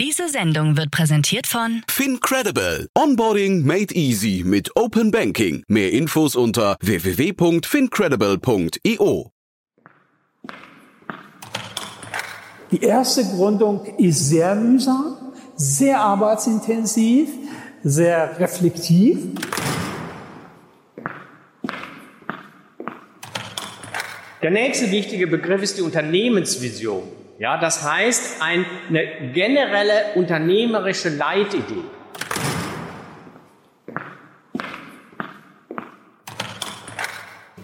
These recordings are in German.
Diese Sendung wird präsentiert von FinCredible. Onboarding made easy mit Open Banking. Mehr Infos unter www.fincredible.io. Die erste Gründung ist sehr mühsam, sehr arbeitsintensiv, sehr reflektiv. Der nächste wichtige Begriff ist die Unternehmensvision. Ja, das heißt eine generelle unternehmerische Leitidee.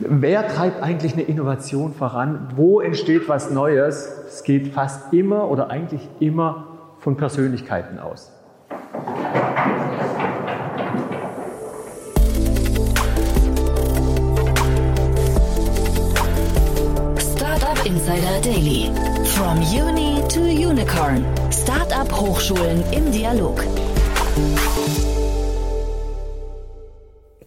Wer treibt eigentlich eine Innovation voran? Wo entsteht was Neues? Es geht fast immer oder eigentlich immer von Persönlichkeiten aus. Insider Daily. From Uni to Unicorn. Startup Hochschulen im Dialog.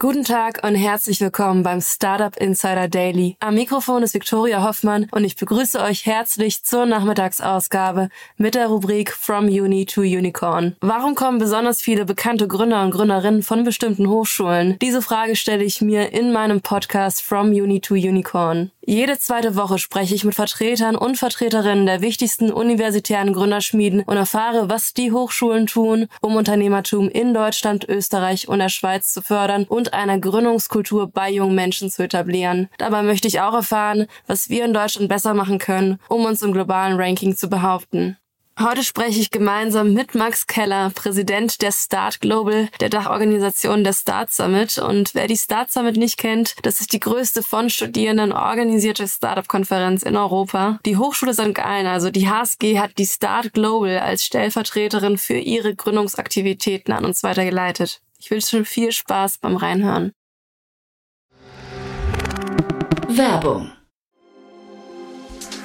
Guten Tag und herzlich willkommen beim Startup Insider Daily. Am Mikrofon ist Viktoria Hoffmann und ich begrüße euch herzlich zur Nachmittagsausgabe mit der Rubrik From Uni to Unicorn. Warum kommen besonders viele bekannte Gründer und Gründerinnen von bestimmten Hochschulen? Diese Frage stelle ich mir in meinem Podcast From Uni to Unicorn. Jede zweite Woche spreche ich mit Vertretern und Vertreterinnen der wichtigsten universitären Gründerschmieden und erfahre, was die Hochschulen tun, um Unternehmertum in Deutschland, Österreich und der Schweiz zu fördern und eine Gründungskultur bei jungen Menschen zu etablieren. Dabei möchte ich auch erfahren, was wir in Deutschland besser machen können, um uns im globalen Ranking zu behaupten. Heute spreche ich gemeinsam mit Max Keller, Präsident der Start Global, der Dachorganisation der Start Summit. Und wer die Start Summit nicht kennt, das ist die größte von Studierenden organisierte Startup-Konferenz in Europa. Die Hochschule St. Gallen, also die HSG, hat die Start Global als Stellvertreterin für ihre Gründungsaktivitäten an uns weitergeleitet. Ich wünsche schon viel Spaß beim Reinhören. Werbung.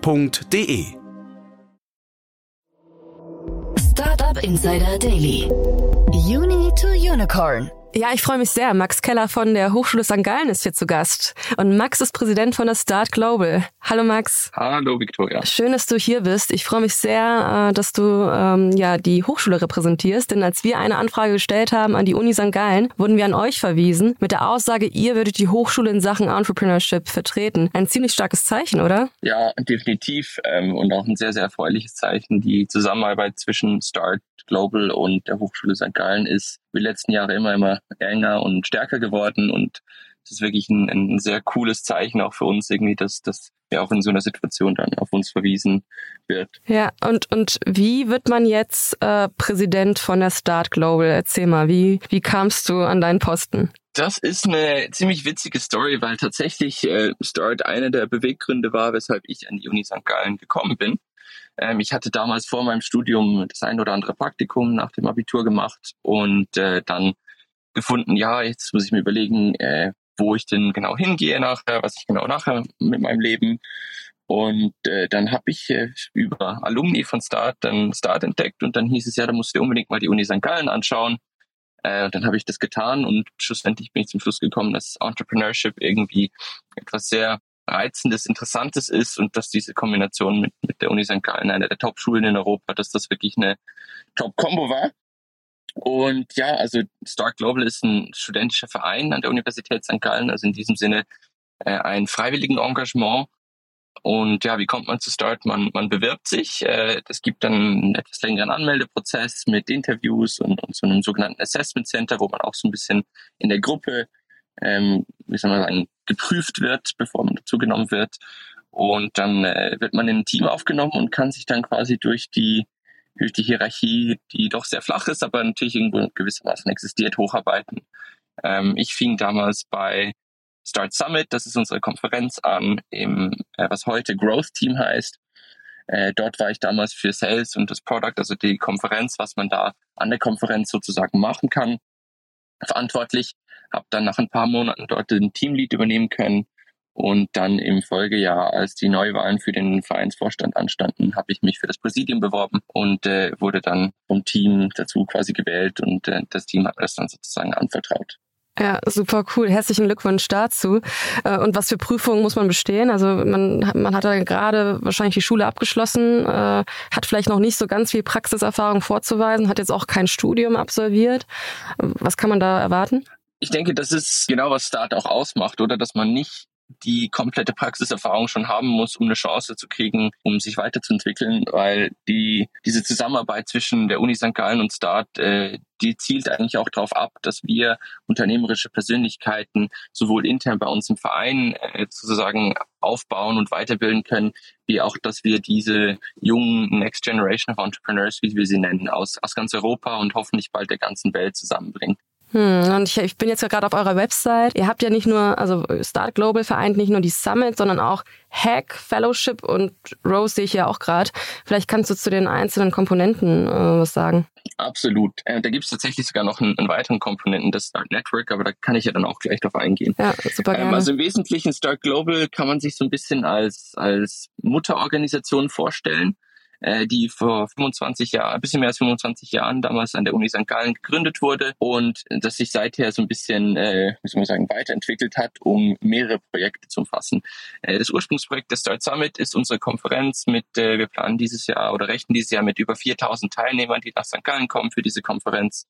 www.startup.de. Startup Insider Daily. Uni to Unicorn. Ja, ich freue mich sehr. Max Keller von der Hochschule St. Gallen ist hier zu Gast. Und Max ist Präsident von der Start Global. Hallo Max. Hallo Victoria. Schön, dass du hier bist. Ich freue mich sehr, äh, dass du ähm, ja die Hochschule repräsentierst. Denn als wir eine Anfrage gestellt haben an die Uni St. Gallen, wurden wir an euch verwiesen mit der Aussage, ihr würdet die Hochschule in Sachen Entrepreneurship vertreten. Ein ziemlich starkes Zeichen, oder? Ja, definitiv. Ähm, und auch ein sehr, sehr erfreuliches Zeichen. Die Zusammenarbeit zwischen Start Global und der Hochschule St. Gallen ist die letzten Jahre immer, immer enger und stärker geworden und es ist wirklich ein, ein sehr cooles Zeichen auch für uns irgendwie, dass, dass ja auch in so einer Situation dann auf uns verwiesen wird. Ja, und, und wie wird man jetzt äh, Präsident von der Start Global? Erzähl mal, wie, wie kamst du an deinen Posten? Das ist eine ziemlich witzige Story, weil tatsächlich äh, Start einer der Beweggründe war, weshalb ich an die Uni St. Gallen gekommen bin. Ähm, ich hatte damals vor meinem Studium das ein oder andere Praktikum nach dem Abitur gemacht und äh, dann gefunden, ja, jetzt muss ich mir überlegen, äh, wo ich denn genau hingehe nachher, was ich genau nachher mit meinem Leben. Und äh, dann habe ich äh, über Alumni von Start dann Start entdeckt und dann hieß es ja, da musst du unbedingt mal die Uni St. Gallen anschauen. Äh, dann habe ich das getan und schlussendlich bin ich zum Schluss gekommen, dass Entrepreneurship irgendwie etwas sehr Reizendes, Interessantes ist und dass diese Kombination mit, mit der Uni St. Gallen, einer der Top-Schulen in Europa, dass das wirklich eine Top-Kombo war. Und ja, also Start Global ist ein studentischer Verein an der Universität St. Gallen, also in diesem Sinne äh, ein freiwilligen Engagement. Und ja, wie kommt man zu Start? Man, man bewirbt sich. Äh, es gibt dann einen etwas längeren Anmeldeprozess mit Interviews und, und so einem sogenannten Assessment Center, wo man auch so ein bisschen in der Gruppe, ähm, wie soll man sagen, geprüft wird, bevor man dazugenommen wird. Und dann äh, wird man in ein Team aufgenommen und kann sich dann quasi durch die durch die Hierarchie, die doch sehr flach ist, aber natürlich irgendwo gewissermaßen existiert, hocharbeiten. Ähm, ich fing damals bei Start Summit, das ist unsere Konferenz an, im, äh, was heute Growth Team heißt. Äh, dort war ich damals für Sales und das Product, also die Konferenz, was man da an der Konferenz sozusagen machen kann, verantwortlich. Habe dann nach ein paar Monaten dort den Teamlead übernehmen können und dann im Folgejahr, als die Neuwahlen für den Vereinsvorstand anstanden, habe ich mich für das Präsidium beworben und äh, wurde dann vom Team dazu quasi gewählt und äh, das Team hat mir das dann sozusagen anvertraut. Ja, super cool. Herzlichen Glückwunsch dazu. Äh, und was für Prüfungen muss man bestehen? Also man, man hat da gerade wahrscheinlich die Schule abgeschlossen, äh, hat vielleicht noch nicht so ganz viel Praxiserfahrung vorzuweisen, hat jetzt auch kein Studium absolviert. Was kann man da erwarten? Ich denke, das ist genau, was Start auch ausmacht, oder? Dass man nicht die komplette Praxiserfahrung schon haben muss, um eine Chance zu kriegen, um sich weiterzuentwickeln, weil die diese Zusammenarbeit zwischen der Uni St. Gallen und Start, äh, die zielt eigentlich auch darauf ab, dass wir unternehmerische Persönlichkeiten sowohl intern bei uns im Verein äh, sozusagen aufbauen und weiterbilden können, wie auch, dass wir diese jungen Next Generation of Entrepreneurs, wie wir sie nennen, aus, aus ganz Europa und hoffentlich bald der ganzen Welt zusammenbringen. Hm, und ich, ich bin jetzt gerade auf eurer Website. Ihr habt ja nicht nur, also Start Global vereint nicht nur die Summit, sondern auch Hack, Fellowship und Rose sehe ich ja auch gerade. Vielleicht kannst du zu den einzelnen Komponenten äh, was sagen. Absolut. Äh, da gibt es tatsächlich sogar noch einen, einen, weiteren Komponenten, das Start Network, aber da kann ich ja dann auch gleich drauf eingehen. Ja, super ähm, gerne. Ähm, also im Wesentlichen Start Global kann man sich so ein bisschen als, als Mutterorganisation vorstellen. Äh, die vor 25 Jahren, ein bisschen mehr als 25 Jahren damals an der Uni St. Gallen gegründet wurde und das sich seither so ein bisschen, äh, wie soll man sagen, weiterentwickelt hat, um mehrere Projekte zu umfassen. Äh, das Ursprungsprojekt der Start Summit ist unsere Konferenz mit, äh, wir planen dieses Jahr oder rechnen dieses Jahr mit über 4000 Teilnehmern, die nach St. Gallen kommen für diese Konferenz.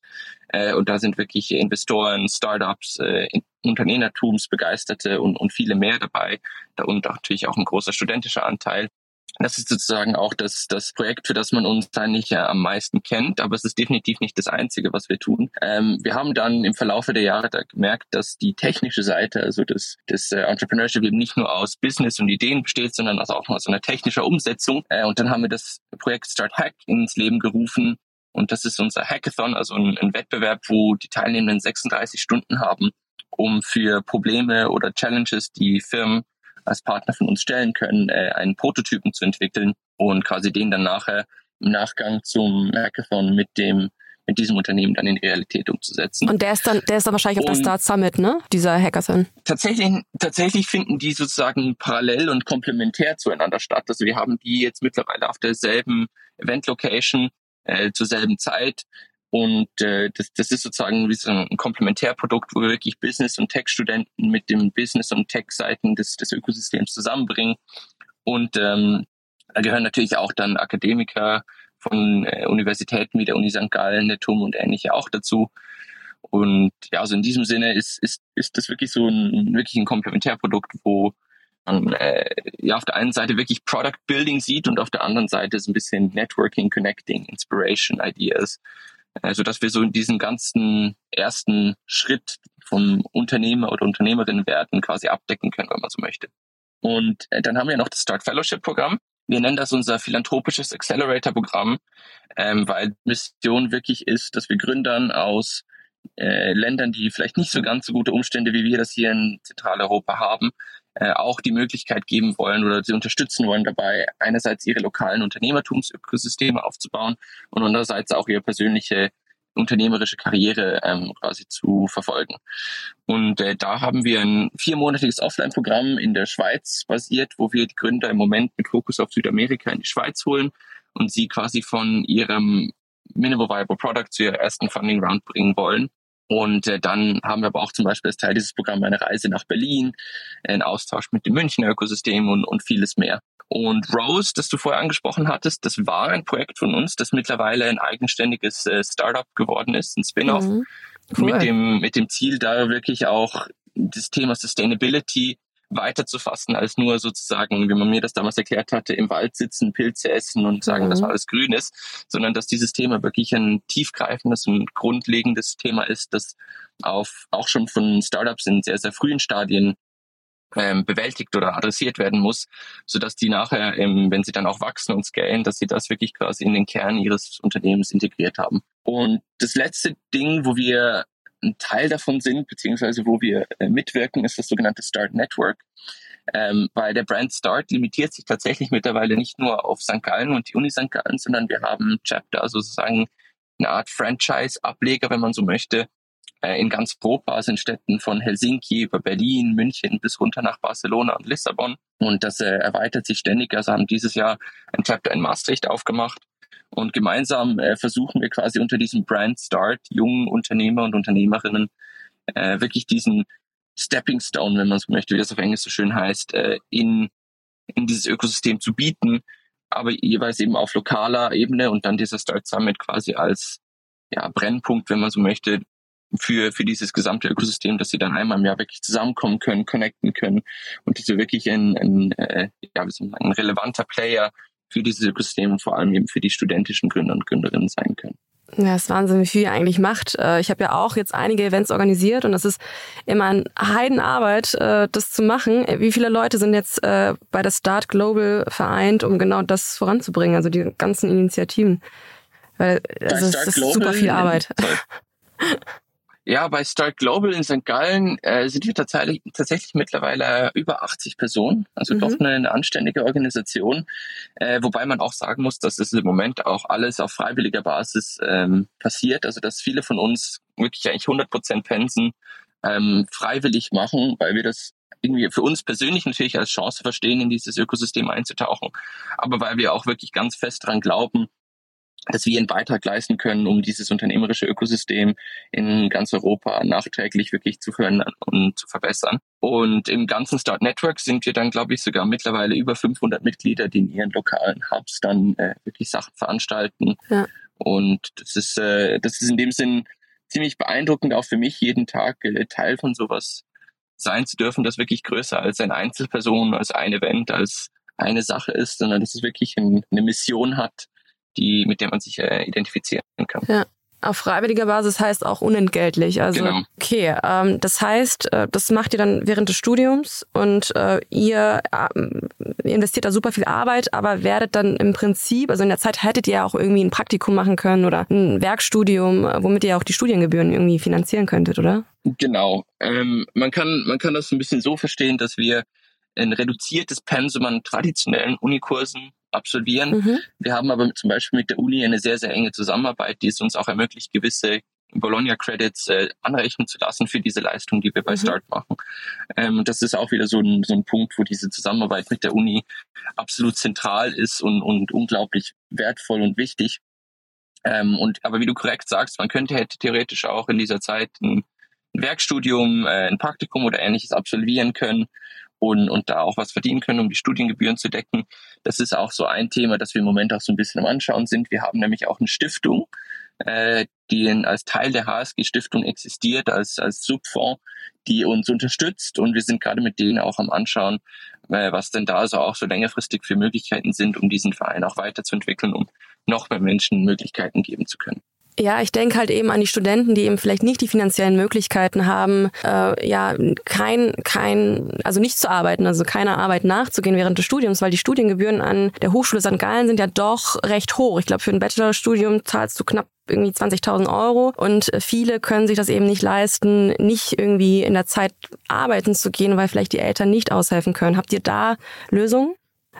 Äh, und da sind wirklich Investoren, Startups, äh, Unternehmertumsbegeisterte und, und viele mehr dabei. Da und natürlich auch ein großer studentischer Anteil. Das ist sozusagen auch das, das Projekt, für das man uns eigentlich ja am meisten kennt, aber es ist definitiv nicht das Einzige, was wir tun. Ähm, wir haben dann im Verlaufe der Jahre da gemerkt, dass die technische Seite, also das, das äh, Entrepreneurship eben nicht nur aus Business und Ideen besteht, sondern also auch aus einer technischen Umsetzung. Äh, und dann haben wir das Projekt Start Hack ins Leben gerufen. Und das ist unser Hackathon, also ein, ein Wettbewerb, wo die Teilnehmenden 36 Stunden haben, um für Probleme oder Challenges, die Firmen als Partner von uns stellen können, äh, einen Prototypen zu entwickeln und quasi den dann nachher im Nachgang zum Hackathon mit dem mit diesem Unternehmen dann in die Realität umzusetzen. Und der ist dann, der ist dann wahrscheinlich und auf der Start Summit, ne? Dieser Hackathon. Tatsächlich, tatsächlich finden die sozusagen parallel und komplementär zueinander statt. Also wir haben die jetzt mittlerweile auf derselben Event Location äh, zur selben Zeit. Und äh, das, das ist sozusagen wie so ein Komplementärprodukt, wo wir wirklich Business- und Tech-Studenten mit dem Business- und Tech-Seiten des, des Ökosystems zusammenbringen. Und ähm, da gehören natürlich auch dann Akademiker von äh, Universitäten wie der Uni St. Gallen, der TUM und ähnliche auch dazu. Und ja, also in diesem Sinne ist, ist, ist das wirklich so ein, wirklich ein Komplementärprodukt, wo man äh, ja auf der einen Seite wirklich Product Building sieht und auf der anderen Seite so ein bisschen Networking, Connecting, Inspiration, Ideas also dass wir so in diesen ganzen ersten Schritt vom Unternehmer oder Unternehmerin werden quasi abdecken können, wenn man so möchte. Und äh, dann haben wir noch das Start Fellowship Programm. Wir nennen das unser philanthropisches Accelerator-Programm, ähm, weil Mission wirklich ist, dass wir Gründern aus äh, Ländern, die vielleicht nicht so ganz so gute Umstände wie wir das hier in Zentraleuropa haben, äh, auch die Möglichkeit geben wollen oder sie unterstützen wollen dabei, einerseits ihre lokalen Unternehmertumsökosysteme aufzubauen und andererseits auch ihre persönliche unternehmerische Karriere ähm, quasi zu verfolgen. Und äh, da haben wir ein viermonatiges Offline-Programm in der Schweiz basiert, wo wir die Gründer im Moment mit Fokus auf Südamerika in die Schweiz holen und sie quasi von ihrem Minimal Viable Product zu ihrer ersten Funding Round bringen wollen. Und äh, dann haben wir aber auch zum Beispiel als Teil dieses Programms eine Reise nach Berlin, einen Austausch mit dem Münchner Ökosystem und, und vieles mehr. Und Rose, das du vorher angesprochen hattest, das war ein Projekt von uns, das mittlerweile ein eigenständiges äh, Startup geworden ist, ein Spin-off, mhm. cool. mit, dem, mit dem Ziel, da wirklich auch das Thema Sustainability weiter zu fassen als nur sozusagen, wie man mir das damals erklärt hatte, im Wald sitzen, Pilze essen und sagen, mhm. dass alles grün ist, sondern dass dieses Thema wirklich ein tiefgreifendes und grundlegendes Thema ist, das auf, auch schon von Startups in sehr, sehr frühen Stadien ähm, bewältigt oder adressiert werden muss, so dass die nachher, ähm, wenn sie dann auch wachsen und scalen, dass sie das wirklich quasi in den Kern ihres Unternehmens integriert haben. Und das letzte Ding, wo wir ein Teil davon sind, beziehungsweise wo wir äh, mitwirken, ist das sogenannte Start Network. ähm, weil der Brand Start limitiert sich tatsächlich mittlerweile nicht nur auf St. Gallen und die Uni St. Gallen, sondern wir haben Chapter, also sozusagen eine Art Franchise-Ableger, wenn man so möchte, äh, in ganz Europa, also in Städten von Helsinki über Berlin, München bis runter nach Barcelona und Lissabon. Und das äh, erweitert sich ständig. Also haben dieses Jahr ein Chapter in Maastricht aufgemacht. Und gemeinsam äh, versuchen wir quasi unter diesem Brand Start jungen Unternehmer und Unternehmerinnen äh, wirklich diesen Stepping Stone, wenn man so möchte, wie das auf Englisch so schön heißt, äh, in, in dieses Ökosystem zu bieten, aber jeweils eben auf lokaler Ebene und dann dieser Start Summit quasi als ja, Brennpunkt, wenn man so möchte, für, für dieses gesamte Ökosystem, dass sie dann einmal im Jahr wirklich zusammenkommen können, connecten können und dass sie wirklich ein, ein, äh, ja, wie sagen, ein relevanter Player für dieses Ökosystem und vor allem eben für die studentischen Gründer und Gründerinnen sein können. Ja, es ist Wahnsinn, wie viel ihr eigentlich macht. Äh, ich habe ja auch jetzt einige Events organisiert und das ist immer eine Heidenarbeit, äh, das zu machen. Wie viele Leute sind jetzt äh, bei der Start Global vereint, um genau das voranzubringen, also die ganzen Initiativen? Weil also das ist super viel Arbeit. Ja, bei Start Global in St. Gallen äh, sind wir tatsächlich, tatsächlich mittlerweile über 80 Personen, also mhm. doch eine, eine, anständige Organisation. Äh, wobei man auch sagen muss, dass es im Moment auch alles auf freiwilliger Basis ähm, passiert. Also dass viele von uns wirklich eigentlich 100 Prozent Pensen ähm, freiwillig machen, weil wir das irgendwie für uns persönlich natürlich als Chance verstehen, in dieses Ökosystem einzutauchen, aber weil wir auch wirklich ganz fest daran glauben, dass wir einen Beitrag leisten können, um dieses unternehmerische Ökosystem in ganz Europa nachträglich wirklich zu fördern und zu verbessern. Und im ganzen Start Network sind wir dann, glaube ich, sogar mittlerweile über 500 Mitglieder, die in ihren lokalen Hubs dann äh, wirklich Sachen veranstalten. Ja. Und das ist, äh, das ist in dem Sinn ziemlich beeindruckend, auch für mich jeden Tag äh, Teil von sowas sein zu dürfen, das wirklich größer als eine Einzelperson, als ein Event, als eine Sache ist, sondern dass es wirklich ein, eine Mission hat, die, mit der man sich äh, identifizieren kann. Ja. Auf freiwilliger Basis heißt auch unentgeltlich. Also genau. okay, ähm, das heißt, äh, das macht ihr dann während des Studiums und äh, ihr äh, investiert da super viel Arbeit, aber werdet dann im Prinzip, also in der Zeit hättet ihr auch irgendwie ein Praktikum machen können oder ein Werkstudium, äh, womit ihr auch die Studiengebühren irgendwie finanzieren könntet, oder? Genau. Ähm, man kann man kann das ein bisschen so verstehen, dass wir ein reduziertes Pensum an traditionellen Unikursen absolvieren. Mhm. Wir haben aber zum Beispiel mit der Uni eine sehr, sehr enge Zusammenarbeit, die es uns auch ermöglicht, gewisse Bologna-Credits äh, anrechnen zu lassen für diese Leistung, die wir bei mhm. Start machen. Ähm, das ist auch wieder so ein, so ein Punkt, wo diese Zusammenarbeit mit der Uni absolut zentral ist und, und unglaublich wertvoll und wichtig. Ähm, und aber wie du korrekt sagst, man könnte hätte theoretisch auch in dieser Zeit ein, ein Werkstudium, äh, ein Praktikum oder ähnliches absolvieren können und, und da auch was verdienen können, um die Studiengebühren zu decken. Das ist auch so ein Thema, das wir im Moment auch so ein bisschen am Anschauen sind. Wir haben nämlich auch eine Stiftung, äh, die in, als Teil der HSG-Stiftung existiert, als, als Subfonds, die uns unterstützt. Und wir sind gerade mit denen auch am Anschauen, äh, was denn da so auch so längerfristig für Möglichkeiten sind, um diesen Verein auch weiterzuentwickeln, um noch mehr Menschen Möglichkeiten geben zu können. Ja, ich denke halt eben an die Studenten, die eben vielleicht nicht die finanziellen Möglichkeiten haben, äh, ja, kein, kein, also nicht zu arbeiten, also keiner Arbeit nachzugehen während des Studiums, weil die Studiengebühren an der Hochschule St. Gallen sind ja doch recht hoch. Ich glaube, für ein Bachelorstudium zahlst du knapp irgendwie 20.000 Euro und viele können sich das eben nicht leisten, nicht irgendwie in der Zeit arbeiten zu gehen, weil vielleicht die Eltern nicht aushelfen können. Habt ihr da Lösungen?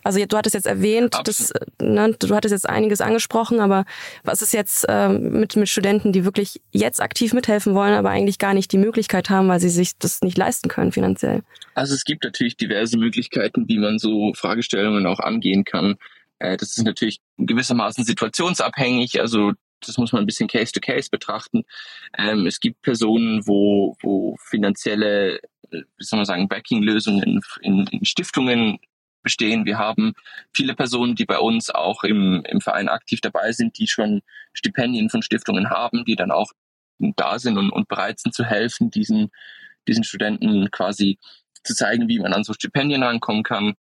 Also du hattest jetzt erwähnt, dass, ne, du hattest jetzt einiges angesprochen, aber was ist jetzt äh, mit, mit Studenten, die wirklich jetzt aktiv mithelfen wollen, aber eigentlich gar nicht die Möglichkeit haben, weil sie sich das nicht leisten können finanziell? Also es gibt natürlich diverse Möglichkeiten, wie man so Fragestellungen auch angehen kann. Äh, das ist natürlich gewissermaßen situationsabhängig. Also das muss man ein bisschen Case-to-Case -case betrachten. Ähm, es gibt Personen, wo, wo finanzielle, äh, wie soll man sagen, Backing-Lösungen in, in Stiftungen bestehen. Wir haben viele Personen, die bei uns auch im, im Verein aktiv dabei sind, die schon Stipendien von Stiftungen haben, die dann auch da sind und, und bereit sind zu helfen, diesen, diesen Studenten quasi zu zeigen, wie man an so Stipendien rankommen kann.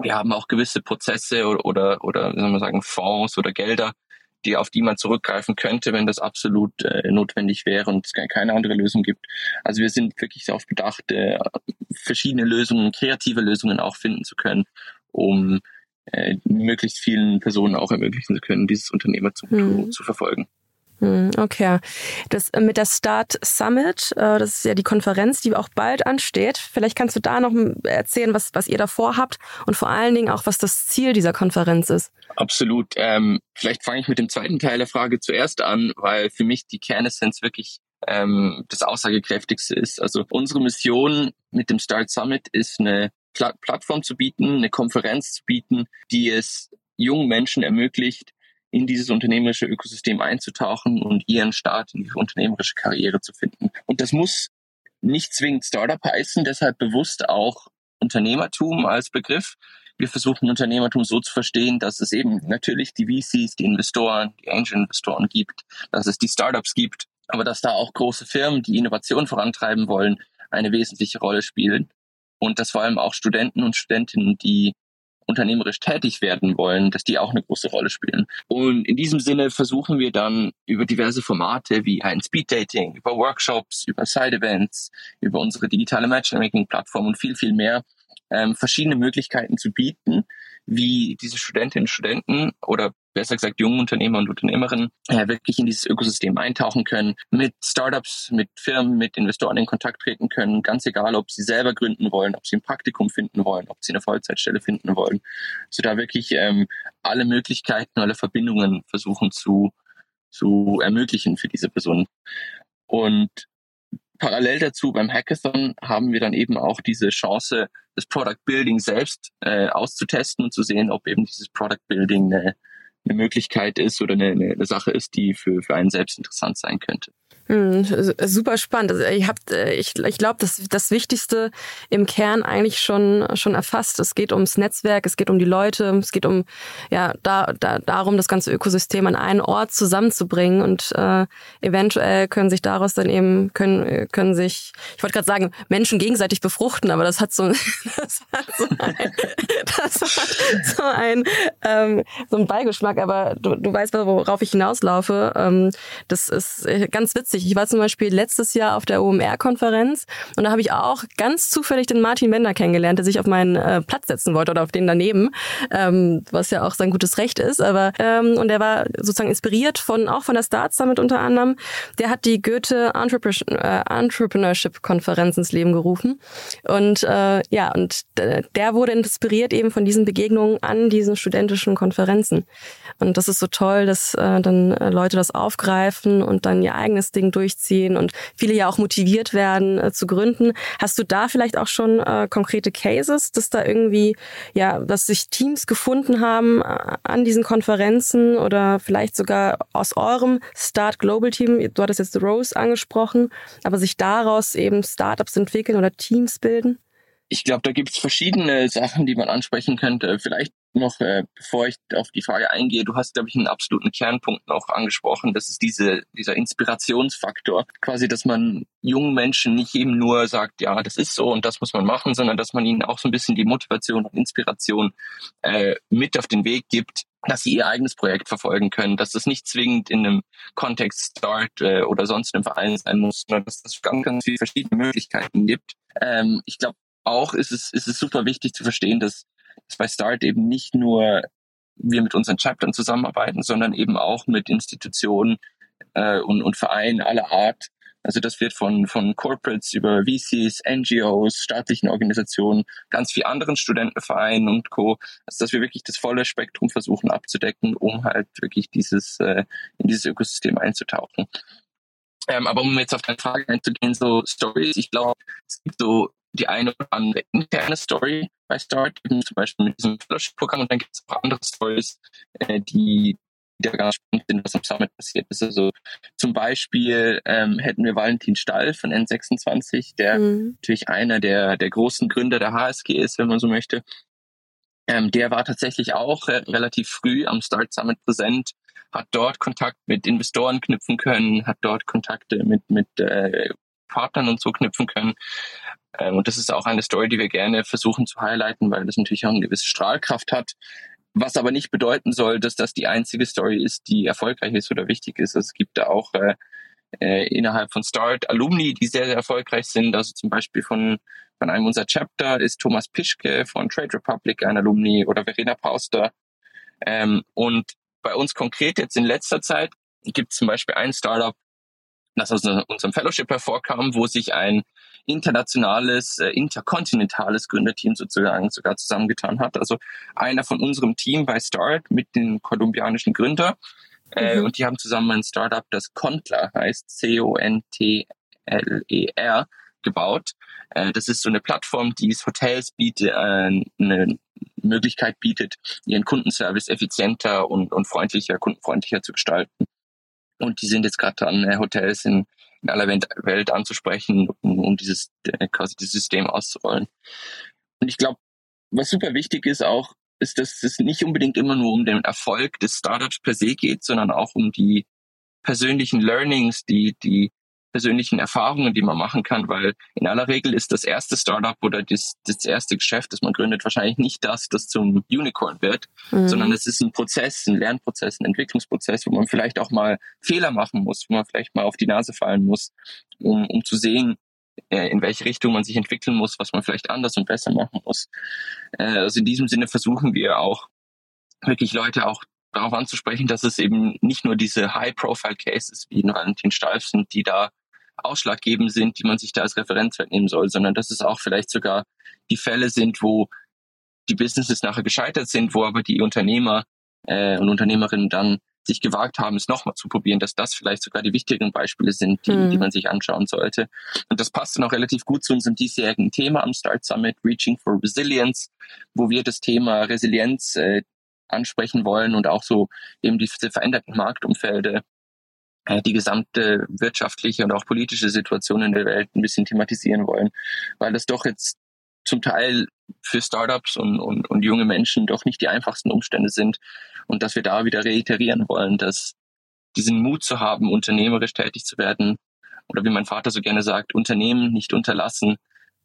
Wir haben auch gewisse Prozesse oder, oder, oder wie soll man sagen, Fonds oder Gelder, die, auf die man zurückgreifen könnte, wenn das absolut äh, notwendig wäre und es keine andere Lösung gibt. Also wir sind wirklich darauf bedacht, äh, verschiedene Lösungen, kreative Lösungen auch finden zu können, um äh, möglichst vielen Personen auch ermöglichen zu können, dieses Unternehmertum mhm. zu verfolgen. Hm, okay. Das äh, mit der Start Summit, äh, das ist ja die Konferenz, die auch bald ansteht. Vielleicht kannst du da noch erzählen, was, was ihr da vorhabt und vor allen Dingen auch, was das Ziel dieser Konferenz ist. Absolut. Ähm, vielleicht fange ich mit dem zweiten Teil der Frage zuerst an, weil für mich die Kernessenz wirklich ähm, das aussagekräftigste ist. Also unsere Mission mit dem Start Summit ist eine Pla Plattform zu bieten, eine Konferenz zu bieten, die es jungen Menschen ermöglicht, in dieses unternehmerische Ökosystem einzutauchen und ihren Start in ihre unternehmerische Karriere zu finden. Und das muss nicht zwingend Startup heißen, deshalb bewusst auch Unternehmertum als Begriff. Wir versuchen Unternehmertum so zu verstehen, dass es eben natürlich die VCs, die Investoren, die Angel-Investoren gibt, dass es die Startups gibt, aber dass da auch große Firmen, die Innovation vorantreiben wollen, eine wesentliche Rolle spielen. Und dass vor allem auch Studenten und Studentinnen, die unternehmerisch tätig werden wollen, dass die auch eine große Rolle spielen. Und in diesem Sinne versuchen wir dann über diverse Formate wie ein Speed Dating, über Workshops, über Side Events, über unsere digitale Matchmaking-Plattform und viel, viel mehr ähm, verschiedene Möglichkeiten zu bieten, wie diese Studentinnen und Studenten oder besser gesagt jungen Unternehmer und Unternehmerinnen äh, wirklich in dieses Ökosystem eintauchen können, mit Startups, mit Firmen, mit Investoren in Kontakt treten können, ganz egal, ob sie selber gründen wollen, ob sie ein Praktikum finden wollen, ob sie eine Vollzeitstelle finden wollen. Also da wirklich ähm, alle Möglichkeiten, alle Verbindungen versuchen zu, zu ermöglichen für diese Personen. Und parallel dazu beim Hackathon haben wir dann eben auch diese Chance, das Product Building selbst äh, auszutesten und zu sehen, ob eben dieses Product Building eine, eine Möglichkeit ist oder eine, eine Sache ist, die für, für einen selbst interessant sein könnte. Hm, super spannend. Also ihr habt, äh, ich, ich glaube, das, das Wichtigste im Kern eigentlich schon, schon erfasst. Es geht ums Netzwerk, es geht um die Leute, es geht um ja da, da darum, das ganze Ökosystem an einen Ort zusammenzubringen und äh, eventuell können sich daraus dann eben können können sich, ich wollte gerade sagen, Menschen gegenseitig befruchten, aber das hat so, das hat so ein, das hat so ein ähm, so ein Beigeschmack. Aber du, du weißt, worauf ich hinauslaufe. Ähm, das ist äh, ganz witzig witzig. Ich war zum Beispiel letztes Jahr auf der OMR-Konferenz und da habe ich auch ganz zufällig den Martin Bender kennengelernt, der sich auf meinen äh, Platz setzen wollte oder auf den daneben, ähm, was ja auch sein gutes Recht ist. Aber ähm, und er war sozusagen inspiriert von auch von der Start Summit unter anderem. Der hat die Goethe äh, Entrepreneurship-Konferenz ins Leben gerufen und äh, ja und der wurde inspiriert eben von diesen Begegnungen an diesen studentischen Konferenzen. Und das ist so toll, dass äh, dann äh, Leute das aufgreifen und dann ihr eigenes Ding durchziehen und viele ja auch motiviert werden äh, zu gründen. Hast du da vielleicht auch schon äh, konkrete Cases, dass da irgendwie, ja, dass sich Teams gefunden haben äh, an diesen Konferenzen oder vielleicht sogar aus eurem Start Global Team, du hattest jetzt Rose angesprochen, aber sich daraus eben Startups entwickeln oder Teams bilden? Ich glaube, da gibt es verschiedene Sachen, die man ansprechen könnte. Vielleicht noch, äh, bevor ich auf die Frage eingehe, du hast, glaube ich, einen absoluten Kernpunkt noch angesprochen. Das ist diese, dieser Inspirationsfaktor. Quasi, dass man jungen Menschen nicht eben nur sagt, ja, das ist so und das muss man machen, sondern dass man ihnen auch so ein bisschen die Motivation und Inspiration äh, mit auf den Weg gibt, dass sie ihr eigenes Projekt verfolgen können, dass das nicht zwingend in einem Kontext Start äh, oder sonst einem Verein sein muss, sondern dass es ganz, ganz viele verschiedene Möglichkeiten gibt. Ähm, ich glaube, auch ist es, ist es super wichtig zu verstehen, dass, dass bei Start eben nicht nur wir mit unseren Chaptern zusammenarbeiten, sondern eben auch mit Institutionen äh, und, und Vereinen aller Art. Also das wird von, von Corporates über VCs, NGOs, staatlichen Organisationen, ganz viel anderen Studentenvereinen und Co. Also dass wir wirklich das volle Spektrum versuchen abzudecken, um halt wirklich dieses äh, in dieses Ökosystem einzutauchen. Ähm, aber um jetzt auf deine Frage einzugehen, so Stories, ich glaube, es gibt so die eine oder andere interne Story bei Start, zum Beispiel mit diesem Fellowship-Programm und dann gibt es auch andere Stories, äh, die, die da ganz spannend sind, was am Summit passiert ist. Also zum Beispiel ähm, hätten wir Valentin Stall von N26, der mhm. natürlich einer der, der großen Gründer der HSG ist, wenn man so möchte. Ähm, der war tatsächlich auch äh, relativ früh am Start Summit präsent, hat dort Kontakt mit Investoren knüpfen können, hat dort Kontakte mit, mit äh, Partnern und so knüpfen können. Ähm, und das ist auch eine Story, die wir gerne versuchen zu highlighten, weil das natürlich auch eine gewisse Strahlkraft hat. Was aber nicht bedeuten soll, dass das die einzige Story ist, die erfolgreich ist oder wichtig ist. Also es gibt da auch äh, äh, innerhalb von Start Alumni, die sehr, sehr erfolgreich sind. Also zum Beispiel von, von einem unserer Chapter ist Thomas Pischke von Trade Republic ein Alumni oder Verena Pauster. Ähm, und bei uns konkret jetzt in letzter Zeit gibt es zum Beispiel ein Startup, das aus unserem Fellowship hervorkam, wo sich ein internationales, äh, interkontinentales Gründerteam sozusagen sogar zusammengetan hat. Also einer von unserem Team bei Start mit den kolumbianischen Gründer. Äh, mhm. Und die haben zusammen ein Startup, das Contler heißt, C-O-N-T-L-E-R, gebaut. Äh, das ist so eine Plattform, die es Hotels bietet, äh, eine Möglichkeit bietet, ihren Kundenservice effizienter und, und freundlicher, kundenfreundlicher zu gestalten. Und die sind jetzt gerade dran, äh, Hotels in, in aller Welt anzusprechen, um, um dieses äh, quasi dieses System auszurollen. Und ich glaube, was super wichtig ist auch, ist, dass es nicht unbedingt immer nur um den Erfolg des Startups per se geht, sondern auch um die persönlichen Learnings, die, die persönlichen Erfahrungen, die man machen kann, weil in aller Regel ist das erste Startup oder das, das erste Geschäft, das man gründet, wahrscheinlich nicht das, das zum Unicorn wird, mhm. sondern es ist ein Prozess, ein Lernprozess, ein Entwicklungsprozess, wo man vielleicht auch mal Fehler machen muss, wo man vielleicht mal auf die Nase fallen muss, um, um zu sehen, äh, in welche Richtung man sich entwickeln muss, was man vielleicht anders und besser machen muss. Äh, also in diesem Sinne versuchen wir auch wirklich Leute auch darauf anzusprechen, dass es eben nicht nur diese High-Profile-Cases wie in Valentin Stalf sind, die da ausschlaggebend sind, die man sich da als Referenzwert nehmen soll, sondern dass es auch vielleicht sogar die Fälle sind, wo die Businesses nachher gescheitert sind, wo aber die Unternehmer äh, und Unternehmerinnen dann sich gewagt haben, es nochmal zu probieren, dass das vielleicht sogar die wichtigeren Beispiele sind, die, mhm. die man sich anschauen sollte. Und das passt dann auch relativ gut zu unserem diesjährigen Thema am Start Summit, Reaching for Resilience, wo wir das Thema Resilienz äh, ansprechen wollen und auch so eben diese veränderten Marktumfelde die gesamte wirtschaftliche und auch politische Situation in der Welt ein bisschen thematisieren wollen, weil das doch jetzt zum Teil für Startups und, und, und junge Menschen doch nicht die einfachsten Umstände sind und dass wir da wieder reiterieren wollen, dass diesen Mut zu haben, unternehmerisch tätig zu werden oder wie mein Vater so gerne sagt, Unternehmen nicht unterlassen,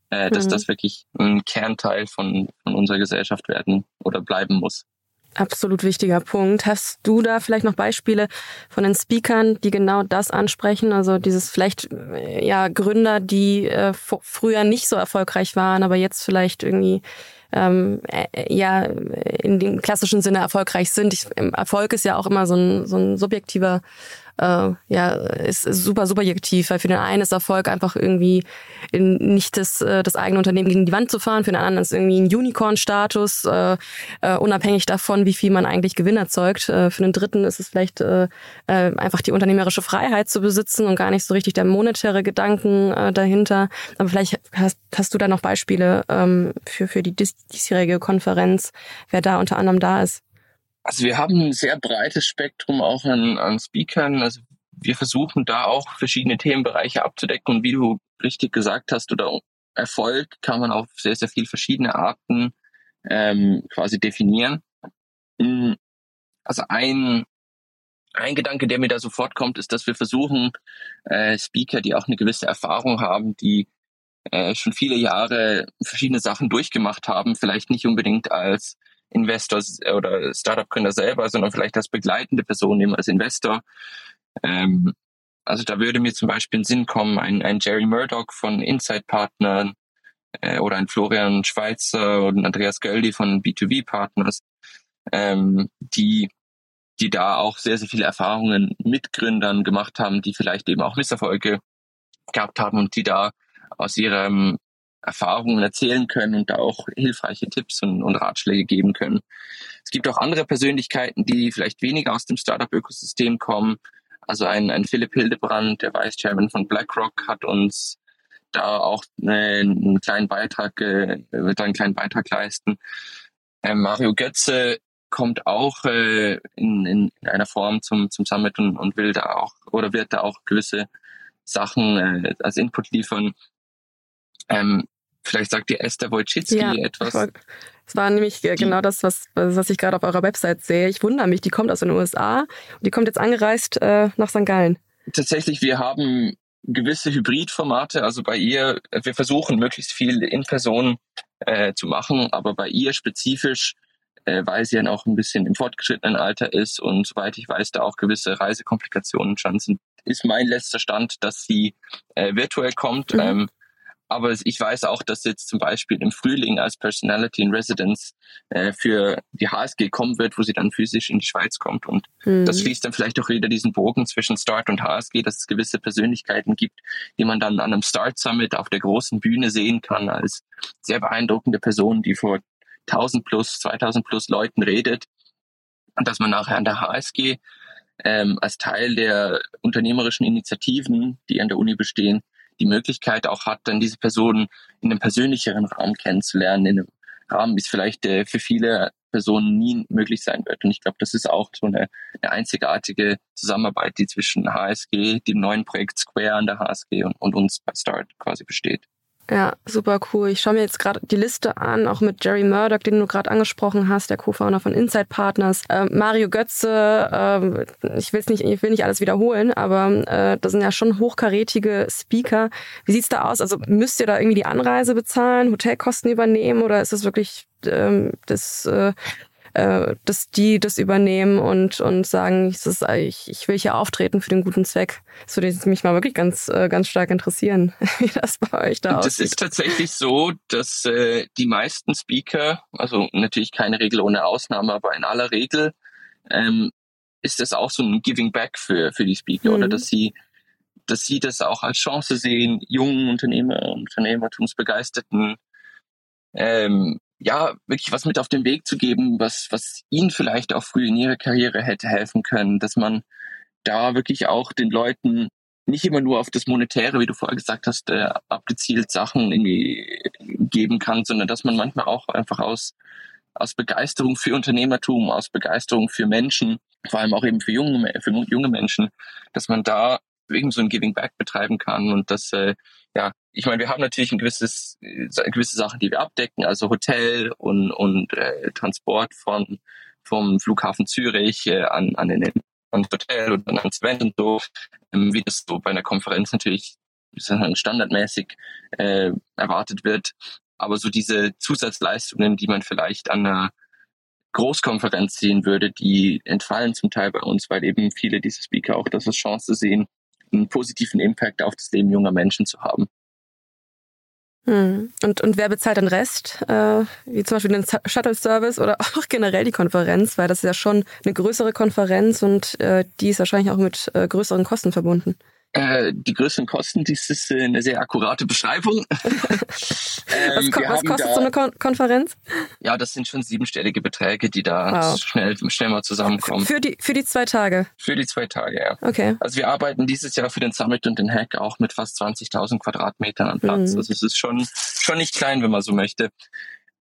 äh, dass mhm. das wirklich ein Kernteil von, von unserer Gesellschaft werden oder bleiben muss. Absolut wichtiger Punkt. Hast du da vielleicht noch Beispiele von den Speakern, die genau das ansprechen? Also dieses vielleicht äh, ja Gründer, die äh, früher nicht so erfolgreich waren, aber jetzt vielleicht irgendwie ähm, äh, ja in dem klassischen Sinne erfolgreich sind. Ich, Erfolg ist ja auch immer so ein, so ein subjektiver äh, ja, ist, ist super subjektiv, weil für den einen ist Erfolg einfach irgendwie nicht das, äh, das eigene Unternehmen gegen die Wand zu fahren, für den anderen ist irgendwie ein Unicorn-Status, äh, äh, unabhängig davon, wie viel man eigentlich Gewinn erzeugt. Äh, für den dritten ist es vielleicht äh, äh, einfach die unternehmerische Freiheit zu besitzen und gar nicht so richtig der monetäre Gedanken äh, dahinter. Aber vielleicht hast, hast du da noch Beispiele ähm, für, für die diesjährige Konferenz, wer da unter anderem da ist. Also wir haben ein sehr breites Spektrum auch an, an Speakern. Also wir versuchen da auch verschiedene Themenbereiche abzudecken. Und wie du richtig gesagt hast, oder Erfolg kann man auf sehr, sehr viele verschiedene Arten ähm, quasi definieren. Also ein, ein Gedanke, der mir da sofort kommt, ist, dass wir versuchen, äh, Speaker, die auch eine gewisse Erfahrung haben, die äh, schon viele Jahre verschiedene Sachen durchgemacht haben, vielleicht nicht unbedingt als Investor oder Startup-Gründer selber, sondern vielleicht als begleitende Person eben als Investor. Ähm, also da würde mir zum Beispiel in Sinn kommen, ein, ein Jerry Murdoch von Inside Partnern äh, oder ein Florian Schweizer und Andreas Göldi von B2B Partners, ähm, die die da auch sehr, sehr viele Erfahrungen mit Gründern gemacht haben, die vielleicht eben auch Misserfolge gehabt haben und die da aus ihrem Erfahrungen erzählen können und da auch hilfreiche Tipps und, und Ratschläge geben können. Es gibt auch andere Persönlichkeiten, die vielleicht weniger aus dem Startup-Ökosystem kommen. Also ein, ein Philipp Hildebrand, der Vice Chairman von BlackRock, hat uns da auch einen kleinen Beitrag, äh, wird einen kleinen Beitrag leisten. Ähm, Mario Götze kommt auch äh, in, in einer Form zum, zum Summit und, und will da auch oder wird da auch gewisse Sachen äh, als Input liefern. Ähm, Vielleicht sagt dir Esther Wojcicki ja, etwas. Es war nämlich die, genau das, was, was ich gerade auf eurer Website sehe. Ich wundere mich, die kommt aus den USA und die kommt jetzt angereist äh, nach St. Gallen. Tatsächlich, wir haben gewisse Hybridformate. Also bei ihr, wir versuchen möglichst viel in Person äh, zu machen, aber bei ihr spezifisch, äh, weil sie ja noch ein bisschen im fortgeschrittenen Alter ist und soweit ich weiß, da auch gewisse Reisekomplikationen schon sind, ist mein letzter Stand, dass sie äh, virtuell kommt. Mhm. Ähm, aber ich weiß auch, dass jetzt zum Beispiel im Frühling als Personality in Residence äh, für die HSG kommen wird, wo sie dann physisch in die Schweiz kommt. Und mhm. das schließt dann vielleicht auch wieder diesen Bogen zwischen Start und HSG, dass es gewisse Persönlichkeiten gibt, die man dann an einem Start Summit auf der großen Bühne sehen kann als sehr beeindruckende Personen, die vor 1000 plus, 2000 plus Leuten redet. Und dass man nachher an der HSG ähm, als Teil der unternehmerischen Initiativen, die an der Uni bestehen, die Möglichkeit auch hat, dann diese Person in einem persönlicheren Rahmen kennenzulernen, in einem Rahmen, wie es vielleicht äh, für viele Personen nie möglich sein wird. Und ich glaube, das ist auch so eine, eine einzigartige Zusammenarbeit, die zwischen HSG, dem neuen Projekt Square an der HSG und, und uns bei Start quasi besteht. Ja, super cool. Ich schaue mir jetzt gerade die Liste an, auch mit Jerry Murdoch, den du gerade angesprochen hast, der Co-Founder von Inside Partners. Ähm, Mario Götze, ähm, ich, will's nicht, ich will nicht alles wiederholen, aber äh, das sind ja schon hochkarätige Speaker. Wie sieht's da aus? Also müsst ihr da irgendwie die Anreise bezahlen, Hotelkosten übernehmen oder ist das wirklich ähm, das äh, äh, dass die das übernehmen und, und sagen, ich, ist, ich, ich will hier auftreten für den guten Zweck. Das würde mich mal wirklich ganz, äh, ganz stark interessieren, wie das bei euch da aussieht. Das ist tatsächlich so, dass äh, die meisten Speaker, also natürlich keine Regel ohne Ausnahme, aber in aller Regel ähm, ist das auch so ein Giving Back für, für die Speaker mhm. oder dass sie dass sie das auch als Chance sehen, jungen Unternehmer, Unternehmertumsbegeisterten ähm, ja, wirklich was mit auf den Weg zu geben, was, was ihnen vielleicht auch früh in ihrer Karriere hätte helfen können, dass man da wirklich auch den Leuten nicht immer nur auf das Monetäre, wie du vorher gesagt hast, äh, abgezielt Sachen irgendwie geben kann, sondern dass man manchmal auch einfach aus, aus Begeisterung für Unternehmertum, aus Begeisterung für Menschen, vor allem auch eben für junge, für junge Menschen, dass man da eben so ein Giving Back betreiben kann und dass äh, ja, ich meine, wir haben natürlich ein gewisses, äh, gewisse Sachen, die wir abdecken, also Hotel und, und äh, Transport von vom Flughafen Zürich äh, an, an den ans Hotel und dann ans Event und so, ähm, wie das so bei einer Konferenz natürlich standardmäßig äh, erwartet wird. Aber so diese Zusatzleistungen, die man vielleicht an einer Großkonferenz sehen würde, die entfallen zum Teil bei uns, weil eben viele dieser Speaker auch das als Chance sehen, einen positiven Impact auf das Leben junger Menschen zu haben. Hm. Und, und wer bezahlt den Rest? Äh, wie zum Beispiel den Shuttle-Service oder auch generell die Konferenz, weil das ist ja schon eine größere Konferenz und äh, die ist wahrscheinlich auch mit äh, größeren Kosten verbunden. Äh, die größten Kosten, dies ist eine sehr akkurate Beschreibung. ähm, was, was kostet da, so eine Kon Konferenz? Ja, das sind schon siebenstellige Beträge, die da wow. schnell, schnell mal zusammenkommen. Für die, für die zwei Tage? Für die zwei Tage, ja. Okay. Also wir arbeiten dieses Jahr für den Summit und den Hack auch mit fast 20.000 Quadratmetern an Platz. Mhm. Also es ist schon, schon nicht klein, wenn man so möchte.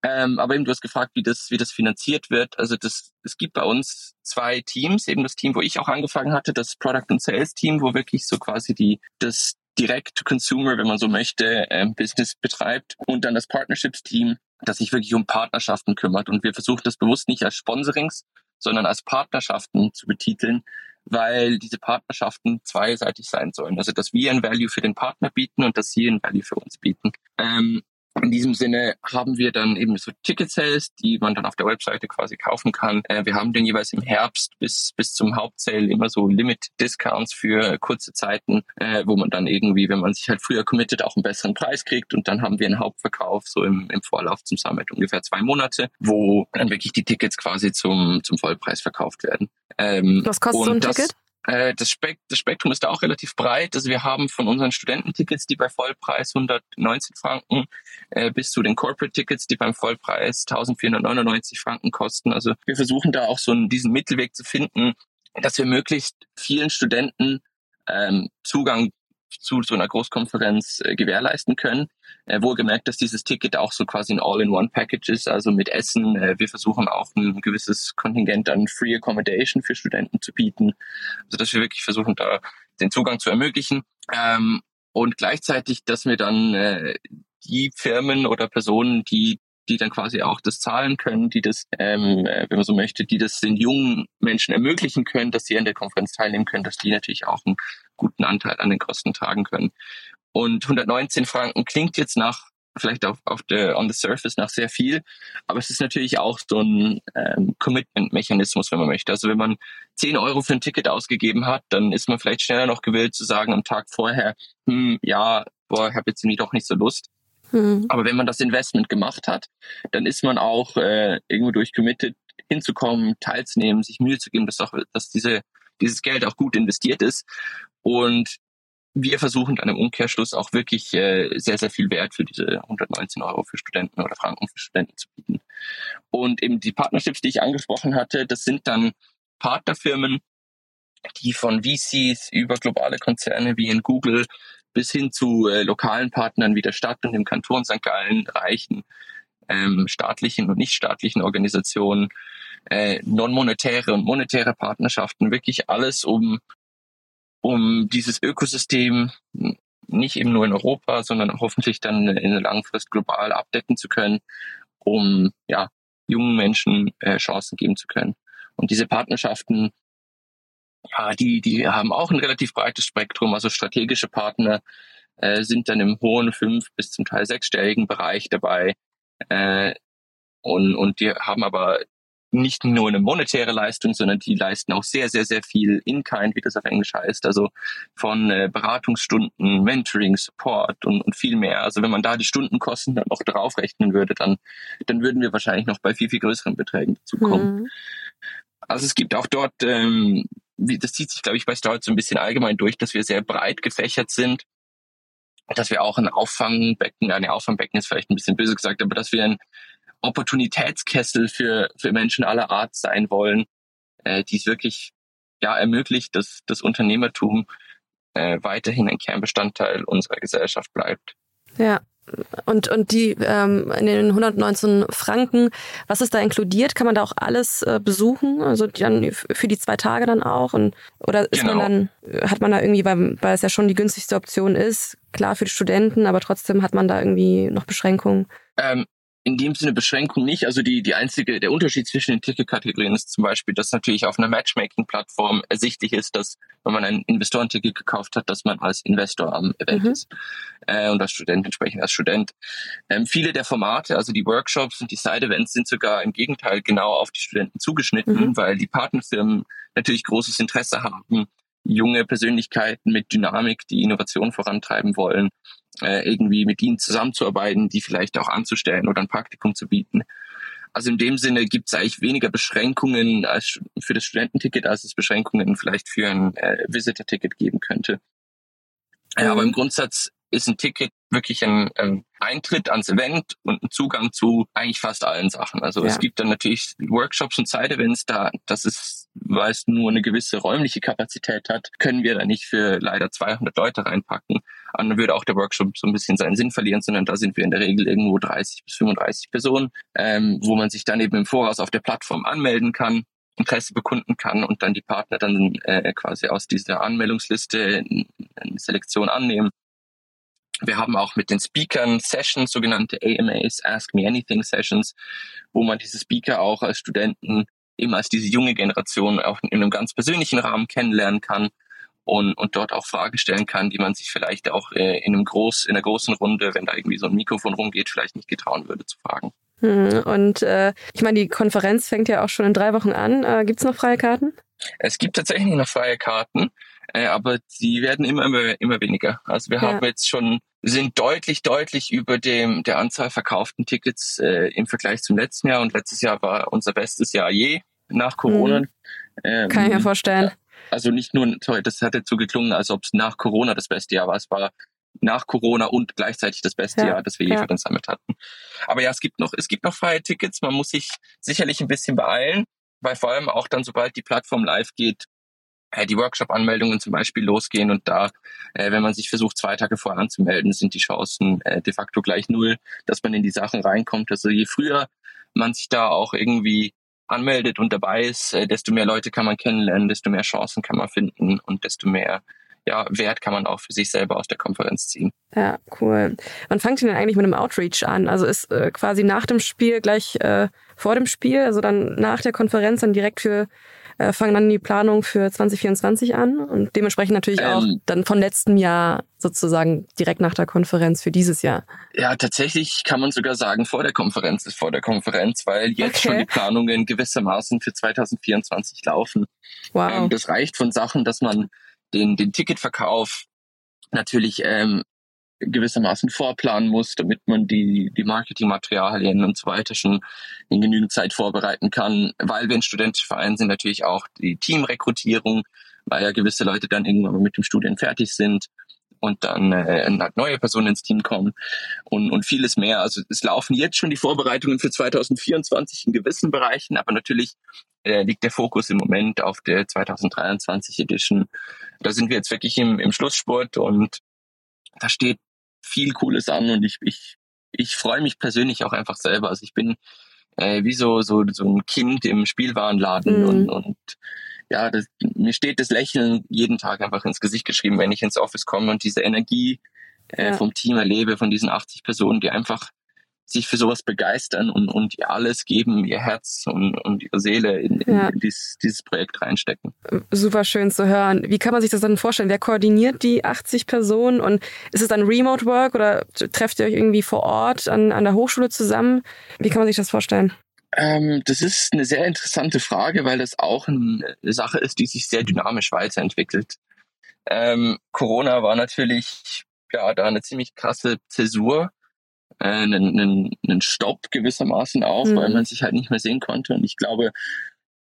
Ähm, aber eben, du hast gefragt, wie das, wie das finanziert wird. Also das, es gibt bei uns zwei Teams, eben das Team, wo ich auch angefangen hatte, das Product and Sales Team, wo wirklich so quasi die, das Direct-to-Consumer, wenn man so möchte, ähm, Business betreibt und dann das Partnerships-Team, das sich wirklich um Partnerschaften kümmert. Und wir versuchen das bewusst nicht als Sponsorings, sondern als Partnerschaften zu betiteln, weil diese Partnerschaften zweiseitig sein sollen. Also dass wir ein Value für den Partner bieten und dass sie ein Value für uns bieten. Ähm, in diesem Sinne haben wir dann eben so Ticket Sales, die man dann auf der Webseite quasi kaufen kann. Äh, wir haben den jeweils im Herbst bis, bis zum Hauptsale immer so Limit Discounts für kurze Zeiten, äh, wo man dann irgendwie, wenn man sich halt früher committet, auch einen besseren Preis kriegt. Und dann haben wir einen Hauptverkauf so im, im Vorlauf zum Summit ungefähr zwei Monate, wo dann wirklich die Tickets quasi zum, zum Vollpreis verkauft werden. Ähm, Was kostet so ein das, Ticket? Äh, das, Spek das Spektrum ist da auch relativ breit. Also wir haben von unseren Studententickets, die bei Vollpreis 190 Franken, äh, bis zu den Corporate-Tickets, die beim Vollpreis 1499 Franken kosten. Also wir versuchen da auch so einen, diesen Mittelweg zu finden, dass wir möglichst vielen Studenten ähm, Zugang zu so einer Großkonferenz äh, gewährleisten können. Äh, wohlgemerkt, dass dieses Ticket auch so quasi ein All-in-One-Package ist, also mit Essen. Äh, wir versuchen auch ein gewisses Kontingent an Free Accommodation für Studenten zu bieten, also dass wir wirklich versuchen, da den Zugang zu ermöglichen. Ähm, und gleichzeitig, dass wir dann äh, die Firmen oder Personen, die die dann quasi auch das zahlen können, die das, ähm, äh, wenn man so möchte, die das den jungen Menschen ermöglichen können, dass sie an der Konferenz teilnehmen können, dass die natürlich auch einen guten Anteil an den Kosten tragen können. Und 119 Franken klingt jetzt nach vielleicht auf, auf der on the surface nach sehr viel, aber es ist natürlich auch so ein ähm, Commitment-Mechanismus, wenn man möchte. Also wenn man 10 Euro für ein Ticket ausgegeben hat, dann ist man vielleicht schneller noch gewillt zu sagen am Tag vorher, hm, ja, boah, ich habe jetzt irgendwie doch nicht so Lust Mhm. Aber wenn man das Investment gemacht hat, dann ist man auch äh, irgendwo durch committed hinzukommen, teilzunehmen, sich Mühe zu geben, dass, auch, dass diese, dieses Geld auch gut investiert ist. Und wir versuchen dann im Umkehrschluss auch wirklich äh, sehr, sehr viel Wert für diese 119 Euro für Studenten oder Franken für Studenten zu bieten. Und eben die Partnerships, die ich angesprochen hatte, das sind dann Partnerfirmen, die von VCs über globale Konzerne wie in Google bis hin zu äh, lokalen Partnern wie der Stadt und dem Kanton St. Gallen reichen, ähm, staatlichen und nichtstaatlichen Organisationen, äh, non-monetäre und monetäre Partnerschaften, wirklich alles, um um dieses Ökosystem nicht eben nur in Europa, sondern hoffentlich dann in der Langfrist global abdecken zu können, um ja jungen Menschen äh, Chancen geben zu können. Und diese Partnerschaften, ja, die die haben auch ein relativ breites Spektrum. Also strategische Partner äh, sind dann im hohen fünf bis zum Teil sechsstelligen Bereich dabei. Äh, und, und die haben aber nicht nur eine monetäre Leistung, sondern die leisten auch sehr, sehr, sehr viel in-kind, wie das auf Englisch heißt. Also von äh, Beratungsstunden, Mentoring, Support und, und viel mehr. Also wenn man da die Stundenkosten dann auch draufrechnen würde, dann, dann würden wir wahrscheinlich noch bei viel, viel größeren Beträgen dazukommen. Mhm. Also es gibt auch dort, ähm, wie, das zieht sich, glaube ich, bei Start so ein bisschen allgemein durch, dass wir sehr breit gefächert sind dass wir auch ein Auffangbecken, eine Auffangbecken ist vielleicht ein bisschen böse gesagt, aber dass wir ein Opportunitätskessel für, für Menschen aller Art sein wollen, äh, die es wirklich ja, ermöglicht, dass das Unternehmertum äh, weiterhin ein Kernbestandteil unserer Gesellschaft bleibt. Ja, und, und die ähm, in den 119 Franken, was ist da inkludiert? Kann man da auch alles äh, besuchen? Also dann für die zwei Tage dann auch? Und, oder ist genau. man dann, hat man da irgendwie, weil, weil es ja schon die günstigste Option ist, klar für die Studenten, aber trotzdem hat man da irgendwie noch Beschränkungen? Ähm, in dem Sinne Beschränkung nicht. Also die, die einzige, der Unterschied zwischen den Ticketkategorien ist zum Beispiel, dass natürlich auf einer Matchmaking-Plattform ersichtlich ist, dass wenn man ein Investorenticket gekauft hat, dass man als Investor am Event mhm. ist äh, und als Student entsprechend als Student. Ähm, viele der Formate, also die Workshops und die Side-Events sind sogar im Gegenteil genau auf die Studenten zugeschnitten, mhm. weil die Partnerfirmen natürlich großes Interesse haben, junge Persönlichkeiten mit Dynamik, die Innovation vorantreiben wollen, äh, irgendwie mit ihnen zusammenzuarbeiten, die vielleicht auch anzustellen oder ein Praktikum zu bieten. Also in dem Sinne gibt es eigentlich weniger Beschränkungen als für das Studententicket, als es Beschränkungen vielleicht für ein äh, Visitor-Ticket geben könnte. Mhm. Ja, aber im Grundsatz ist ein Ticket wirklich ein, ein Eintritt ans Event und ein Zugang zu eigentlich fast allen Sachen. Also ja. es gibt dann natürlich Workshops und Side-Events, da das ist, weil es nur eine gewisse räumliche Kapazität hat, können wir da nicht für leider 200 Leute reinpacken. Und dann würde auch der Workshop so ein bisschen seinen Sinn verlieren, sondern da sind wir in der Regel irgendwo 30 bis 35 Personen, ähm, wo man sich dann eben im Voraus auf der Plattform anmelden kann Interesse bekunden kann und dann die Partner dann äh, quasi aus dieser Anmeldungsliste eine Selektion annehmen. Wir haben auch mit den Speakern Sessions, sogenannte AMAs, Ask Me Anything Sessions, wo man diese Speaker auch als Studenten eben als diese junge Generation auch in einem ganz persönlichen Rahmen kennenlernen kann und, und dort auch Fragen stellen kann, die man sich vielleicht auch äh, in einem groß, in einer großen Runde, wenn da irgendwie so ein Mikrofon rumgeht, vielleicht nicht getrauen würde zu fragen. Hm, und äh, ich meine, die Konferenz fängt ja auch schon in drei Wochen an. Äh, Gibt es noch freie Karten? Es gibt tatsächlich noch freie Karten, äh, aber die werden immer, immer, immer weniger. Also wir ja. haben jetzt schon sind deutlich, deutlich über dem der Anzahl verkauften Tickets äh, im Vergleich zum letzten Jahr. Und letztes Jahr war unser bestes Jahr je nach Corona. Mhm. Ähm, Kann ich mir vorstellen. Also nicht nur, sorry, das hat jetzt so geklungen, als ob es nach Corona das beste Jahr war. Es war nach Corona und gleichzeitig das beste ja, Jahr, das wir je ja. versammelt hatten. Aber ja, es gibt noch, es gibt noch freie Tickets. Man muss sich sicherlich ein bisschen beeilen, weil vor allem auch dann, sobald die Plattform live geht, äh, die Workshop-Anmeldungen zum Beispiel losgehen und da, äh, wenn man sich versucht, zwei Tage vorher anzumelden, sind die Chancen äh, de facto gleich null, dass man in die Sachen reinkommt. Also je früher man sich da auch irgendwie anmeldet und dabei ist, äh, desto mehr Leute kann man kennenlernen, desto mehr Chancen kann man finden und desto mehr ja, Wert kann man auch für sich selber aus der Konferenz ziehen. Ja, cool. Wann fangt ihr denn eigentlich mit einem Outreach an? Also ist äh, quasi nach dem Spiel gleich äh, vor dem Spiel, also dann nach der Konferenz dann direkt für äh, fangen dann die Planung für 2024 an und dementsprechend natürlich ähm, auch dann von letztem Jahr sozusagen direkt nach der Konferenz für dieses Jahr. Ja, tatsächlich kann man sogar sagen, vor der Konferenz ist vor der Konferenz, weil jetzt okay. schon die Planungen gewissermaßen für 2024 laufen. Wow. Ähm, das reicht von Sachen, dass man den, den Ticketverkauf natürlich ähm, gewissermaßen vorplanen muss, damit man die, die Marketingmaterialien und so weiter schon in genügend Zeit vorbereiten kann. Weil wir ein studentischer Verein sind, natürlich auch die Teamrekrutierung, weil ja gewisse Leute dann irgendwann mit dem Studien fertig sind und dann äh, halt neue Personen ins Team kommen und, und vieles mehr. Also es laufen jetzt schon die Vorbereitungen für 2024 in gewissen Bereichen, aber natürlich äh, liegt der Fokus im Moment auf der 2023 Edition. Da sind wir jetzt wirklich im, im Schlusssport und da steht viel Cooles an und ich, ich, ich freue mich persönlich auch einfach selber. Also ich bin äh, wie so, so, so ein Kind im Spielwarenladen mhm. und, und ja, das, mir steht das Lächeln jeden Tag einfach ins Gesicht geschrieben, wenn ich ins Office komme und diese Energie äh, ja. vom Team erlebe, von diesen 80 Personen, die einfach sich für sowas begeistern und, und ihr alles geben, ihr Herz und, und ihre Seele in, in, ja. in dieses, dieses Projekt reinstecken. Super schön zu hören. Wie kann man sich das dann vorstellen? Wer koordiniert die 80 Personen und ist es dann Remote Work oder trefft ihr euch irgendwie vor Ort an, an der Hochschule zusammen? Wie kann man sich das vorstellen? Ähm, das ist eine sehr interessante Frage, weil das auch eine Sache ist, die sich sehr dynamisch weiterentwickelt. Ähm, Corona war natürlich ja da eine ziemlich krasse Zäsur, äh, einen, einen, einen Stopp gewissermaßen auch, mhm. weil man sich halt nicht mehr sehen konnte. Und ich glaube,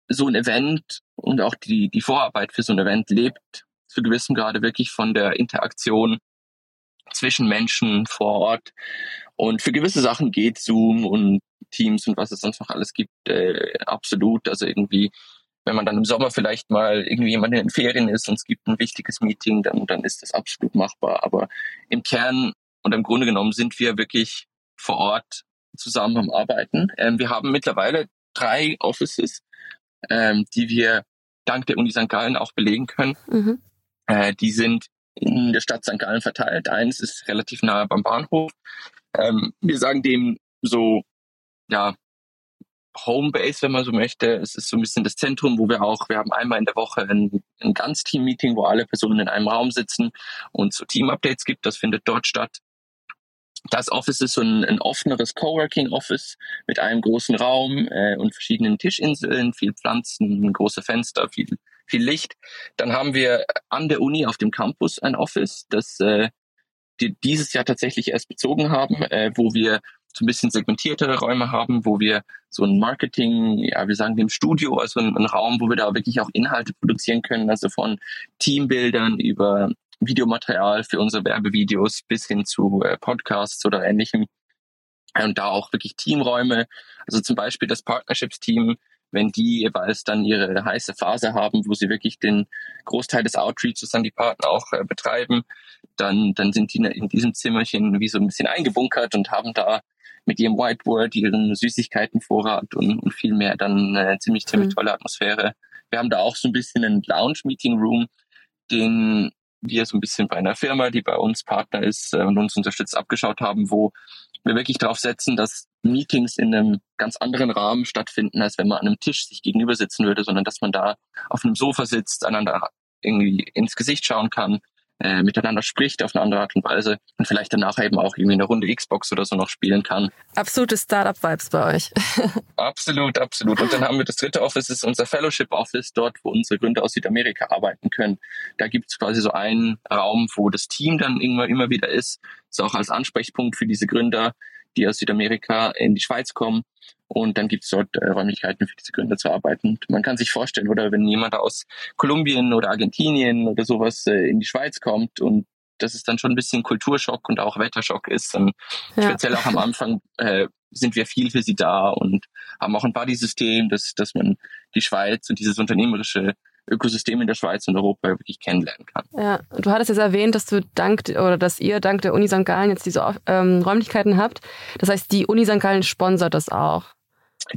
so ein Event und auch die, die Vorarbeit für so ein Event lebt zu gewissem Grade wirklich von der Interaktion zwischen Menschen vor Ort. Und für gewisse Sachen geht Zoom und Teams und was es sonst noch alles gibt, äh, absolut. Also irgendwie, wenn man dann im Sommer vielleicht mal irgendwie jemand in den Ferien ist und es gibt ein wichtiges Meeting, dann, dann ist das absolut machbar. Aber im Kern und im Grunde genommen sind wir wirklich vor Ort zusammen am Arbeiten. Ähm, wir haben mittlerweile drei Offices, ähm, die wir dank der Uni St. Gallen auch belegen können. Mhm. Äh, die sind in der Stadt St. Gallen verteilt. Eins ist relativ nahe beim Bahnhof. Ähm, wir sagen dem so, ja, Homebase, wenn man so möchte. Es ist so ein bisschen das Zentrum, wo wir auch, wir haben einmal in der Woche ein, ein Ganzteam-Meeting, wo alle Personen in einem Raum sitzen und so Team-Updates gibt. Das findet dort statt. Das Office ist so ein, ein offeneres Coworking-Office mit einem großen Raum äh, und verschiedenen Tischinseln, viel Pflanzen, große Fenster, viel, viel Licht. Dann haben wir an der Uni auf dem Campus ein Office, das äh, die dieses Jahr tatsächlich erst bezogen haben, äh, wo wir so ein bisschen segmentiertere Räume haben, wo wir so ein Marketing, ja, wir sagen dem Studio, also ein, ein Raum, wo wir da wirklich auch Inhalte produzieren können, also von Teambildern über Videomaterial für unsere Werbevideos bis hin zu äh, Podcasts oder ähnlichem. Und da auch wirklich Teamräume. Also zum Beispiel das Partnerships-Team, wenn die jeweils dann ihre heiße Phase haben, wo sie wirklich den Großteil des Outreaches an die Partner auch äh, betreiben, dann, dann sind die in diesem Zimmerchen wie so ein bisschen eingebunkert und haben da mit ihrem Whiteboard, ihren Süßigkeitenvorrat und, und viel mehr dann eine ziemlich, ziemlich mhm. tolle Atmosphäre. Wir haben da auch so ein bisschen einen Lounge-Meeting-Room, den wir so ein bisschen bei einer Firma, die bei uns Partner ist äh, und uns unterstützt, abgeschaut haben, wo wir wirklich darauf setzen, dass Meetings in einem ganz anderen Rahmen stattfinden, als wenn man an einem Tisch sich gegenüber sitzen würde, sondern dass man da auf einem Sofa sitzt, einander irgendwie ins Gesicht schauen kann, äh, miteinander spricht auf eine andere Art und Weise und vielleicht danach eben auch irgendwie eine Runde Xbox oder so noch spielen kann. Absolute Startup-Vibes bei euch. absolut, absolut. Und dann haben wir das dritte Office, das ist unser Fellowship-Office, dort, wo unsere Gründer aus Südamerika arbeiten können. Da gibt es quasi so einen Raum, wo das Team dann immer, immer wieder ist. Ist auch als Ansprechpunkt für diese Gründer, die aus Südamerika in die Schweiz kommen und dann gibt es dort äh, Räumlichkeiten für diese Gründer zu arbeiten. Und man kann sich vorstellen, oder wenn jemand aus Kolumbien oder Argentinien oder sowas äh, in die Schweiz kommt und dass es dann schon ein bisschen Kulturschock und auch Wetterschock ist. Und ja. speziell auch am Anfang äh, sind wir viel für sie da und haben auch ein Buddy-System, dass, dass man die Schweiz und dieses unternehmerische Ökosystem in der Schweiz und Europa wirklich kennenlernen kann. Ja, du hattest jetzt erwähnt, dass du dank oder dass ihr dank der Uni St. Gallen jetzt diese ähm, Räumlichkeiten habt. Das heißt, die Uni St. Gallen sponsert das auch.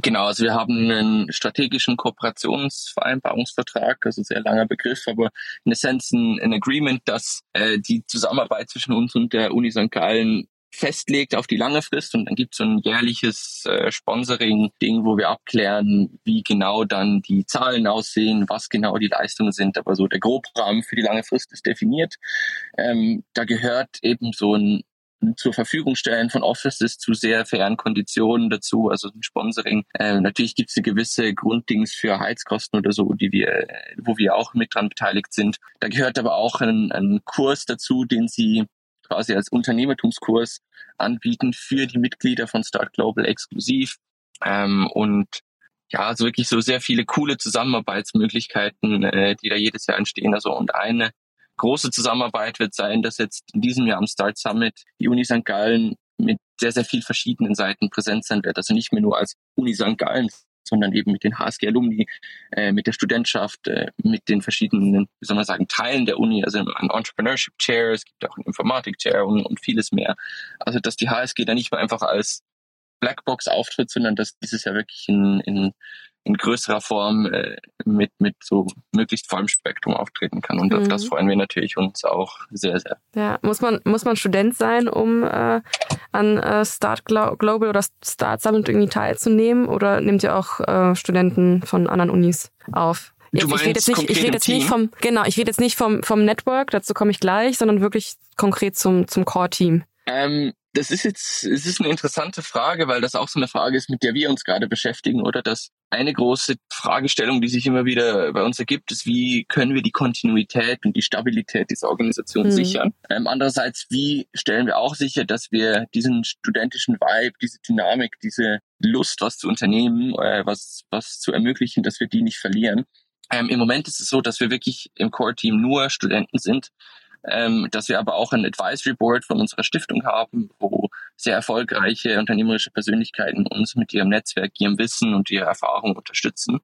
Genau, also wir haben einen strategischen Kooperationsvereinbarungsvertrag, also sehr langer Begriff, aber in Essenz ein, ein Agreement, das äh, die Zusammenarbeit zwischen uns und der Uni St. Gallen festlegt auf die lange Frist und dann gibt es so ein jährliches äh, Sponsoring-Ding, wo wir abklären, wie genau dann die Zahlen aussehen, was genau die Leistungen sind. Aber so der Grobrahmen für die lange Frist ist definiert. Ähm, da gehört eben so ein zur Verfügung stellen von Offices zu sehr fairen Konditionen dazu, also ein Sponsoring. Ähm, natürlich gibt es eine gewisse Grunddings für Heizkosten oder so, die wir, wo wir auch mit dran beteiligt sind. Da gehört aber auch ein, ein Kurs dazu, den sie quasi als Unternehmertumskurs anbieten für die Mitglieder von Start Global exklusiv. Ähm, und ja, also wirklich so sehr viele coole Zusammenarbeitsmöglichkeiten, äh, die da jedes Jahr entstehen. Also und eine große Zusammenarbeit wird sein, dass jetzt in diesem Jahr am Start Summit die Uni St. Gallen mit sehr, sehr viel verschiedenen Seiten präsent sein wird. Also nicht mehr nur als Uni St. Gallen, sondern eben mit den HSG-Alumni, äh, mit der Studentschaft, äh, mit den verschiedenen, wie soll man sagen, Teilen der Uni, also ein Entrepreneurship-Chair, es gibt auch einen Informatik-Chair und, und vieles mehr. Also dass die HSG da nicht mehr einfach als Blackbox auftritt, sondern dass dieses Jahr wirklich in, in in größerer Form äh, mit, mit so möglichst vollem Spektrum auftreten kann. Und mhm. auf das freuen wir natürlich uns auch sehr, sehr. Ja, muss man, muss man Student sein, um äh, an äh, Start Global oder Start Summit irgendwie teilzunehmen? Oder nehmt ihr auch äh, Studenten von anderen Unis auf? Jetzt, ich rede jetzt nicht, ich rede jetzt nicht vom, genau, ich rede jetzt nicht vom, vom Network, dazu komme ich gleich, sondern wirklich konkret zum, zum Core-Team. Ähm, das ist jetzt, es ist eine interessante Frage, weil das auch so eine Frage ist, mit der wir uns gerade beschäftigen, oder? Dass eine große Fragestellung, die sich immer wieder bei uns ergibt, ist, wie können wir die Kontinuität und die Stabilität dieser Organisation mhm. sichern? Ähm, andererseits, wie stellen wir auch sicher, dass wir diesen studentischen Vibe, diese Dynamik, diese Lust, was zu unternehmen, äh, was, was zu ermöglichen, dass wir die nicht verlieren? Ähm, Im Moment ist es so, dass wir wirklich im Core-Team nur Studenten sind ähm, dass wir aber auch ein Advisory Board von unserer Stiftung haben, wo sehr erfolgreiche unternehmerische Persönlichkeiten uns mit ihrem Netzwerk, ihrem Wissen und ihrer Erfahrung unterstützen.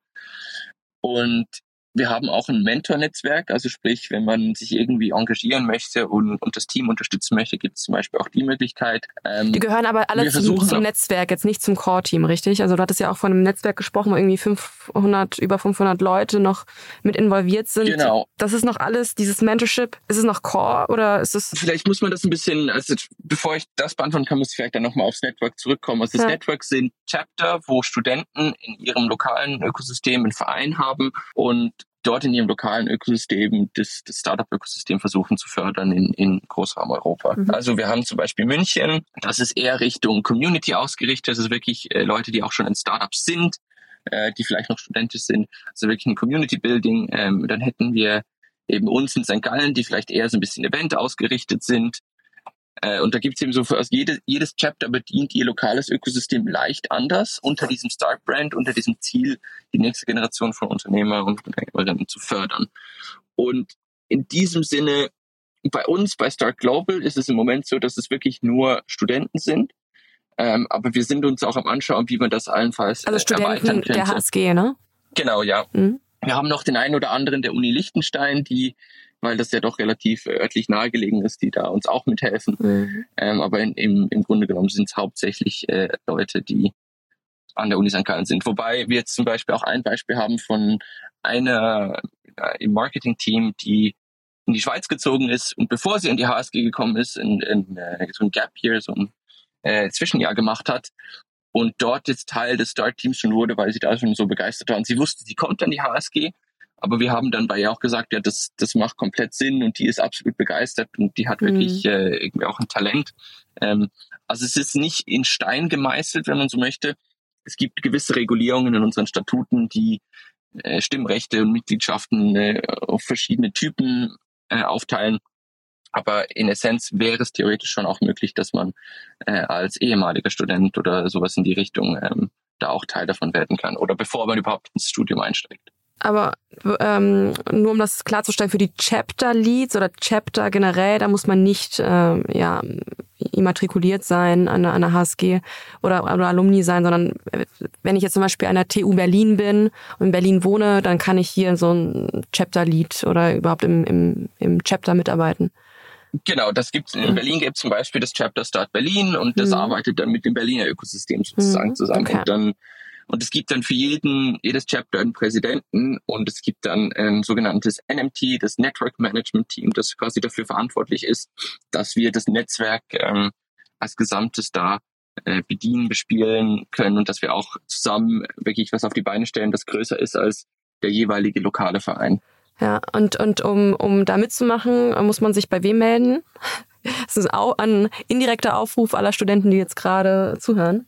Und wir haben auch ein Mentor-Netzwerk, also sprich, wenn man sich irgendwie engagieren möchte und, und das Team unterstützen möchte, gibt es zum Beispiel auch die Möglichkeit. Ähm, die gehören aber alle zum, zum Netzwerk, jetzt nicht zum Core-Team, richtig? Also du hattest ja auch von einem Netzwerk gesprochen, wo irgendwie 500, über 500 Leute noch mit involviert sind. Genau. Das ist noch alles, dieses Mentorship, ist es noch Core oder ist es... Vielleicht muss man das ein bisschen, also bevor ich das beantworten kann, muss ich vielleicht dann nochmal aufs Network zurückkommen. Also das ja. Network sind Chapter, wo Studenten in ihrem lokalen Ökosystem einen Verein haben und dort in ihrem lokalen Ökosystem das, das Startup-Ökosystem versuchen zu fördern in, in Großraum Europa. Mhm. Also wir haben zum Beispiel München, das ist eher Richtung Community ausgerichtet, das ist wirklich äh, Leute, die auch schon in Startups sind, äh, die vielleicht noch studentisch sind, also wirklich ein Community Building. Ähm, dann hätten wir eben uns in St. Gallen, die vielleicht eher so ein bisschen Event ausgerichtet sind. Äh, und da gibt es eben so, also jedes, jedes Chapter bedient ihr lokales Ökosystem leicht anders unter diesem Start-Brand, unter diesem Ziel, die nächste Generation von Unternehmer und Unternehmerinnen zu fördern. Und in diesem Sinne, bei uns, bei Start Global, ist es im Moment so, dass es wirklich nur Studenten sind. Ähm, aber wir sind uns auch am Anschauen, wie man das allenfalls also Studenten der HSG, ne? Genau, ja. Mhm. Wir haben noch den einen oder anderen der Uni Liechtenstein, die weil das ja doch relativ äh, örtlich nahegelegen ist, die da uns auch mithelfen. Mhm. Ähm, aber in, im, im Grunde genommen sind es hauptsächlich äh, Leute, die an der Uni St. Gallen sind. Wobei wir jetzt zum Beispiel auch ein Beispiel haben von einer äh, im Marketing-Team, die in die Schweiz gezogen ist und bevor sie in die HSG gekommen ist, in, in äh, so ein Gap Year, so ein äh, Zwischenjahr gemacht hat und dort jetzt Teil des Start-Teams schon wurde, weil sie da schon so begeistert war. Und sie wusste, sie kommt an die HSG aber wir haben dann bei ihr auch gesagt, ja, das, das macht komplett Sinn und die ist absolut begeistert und die hat mhm. wirklich äh, irgendwie auch ein Talent. Ähm, also es ist nicht in Stein gemeißelt, wenn man so möchte. Es gibt gewisse Regulierungen in unseren Statuten, die äh, Stimmrechte und Mitgliedschaften äh, auf verschiedene Typen äh, aufteilen. Aber in Essenz wäre es theoretisch schon auch möglich, dass man äh, als ehemaliger Student oder sowas in die Richtung ähm, da auch Teil davon werden kann oder bevor man überhaupt ins Studium einsteigt. Aber ähm, nur um das klarzustellen, für die Chapter Leads oder Chapter generell, da muss man nicht ähm, ja, immatrikuliert sein an einer, HSG oder, oder Alumni sein, sondern äh, wenn ich jetzt zum Beispiel an der TU Berlin bin und in Berlin wohne, dann kann ich hier so ein Chapter Lead oder überhaupt im, im, im Chapter mitarbeiten. Genau, das gibt's in Berlin gibt zum Beispiel das Chapter Start Berlin und das mhm. arbeitet dann mit dem Berliner Ökosystem sozusagen mhm. zusammen. Okay. Und dann und es gibt dann für jeden, jedes Chapter einen Präsidenten und es gibt dann ein sogenanntes NMT, das Network Management Team, das quasi dafür verantwortlich ist, dass wir das Netzwerk ähm, als Gesamtes da äh, bedienen, bespielen können und dass wir auch zusammen wirklich was auf die Beine stellen, das größer ist als der jeweilige lokale Verein. Ja, und, und um, um da mitzumachen, muss man sich bei wem melden? Das ist auch ein indirekter Aufruf aller Studenten, die jetzt gerade zuhören.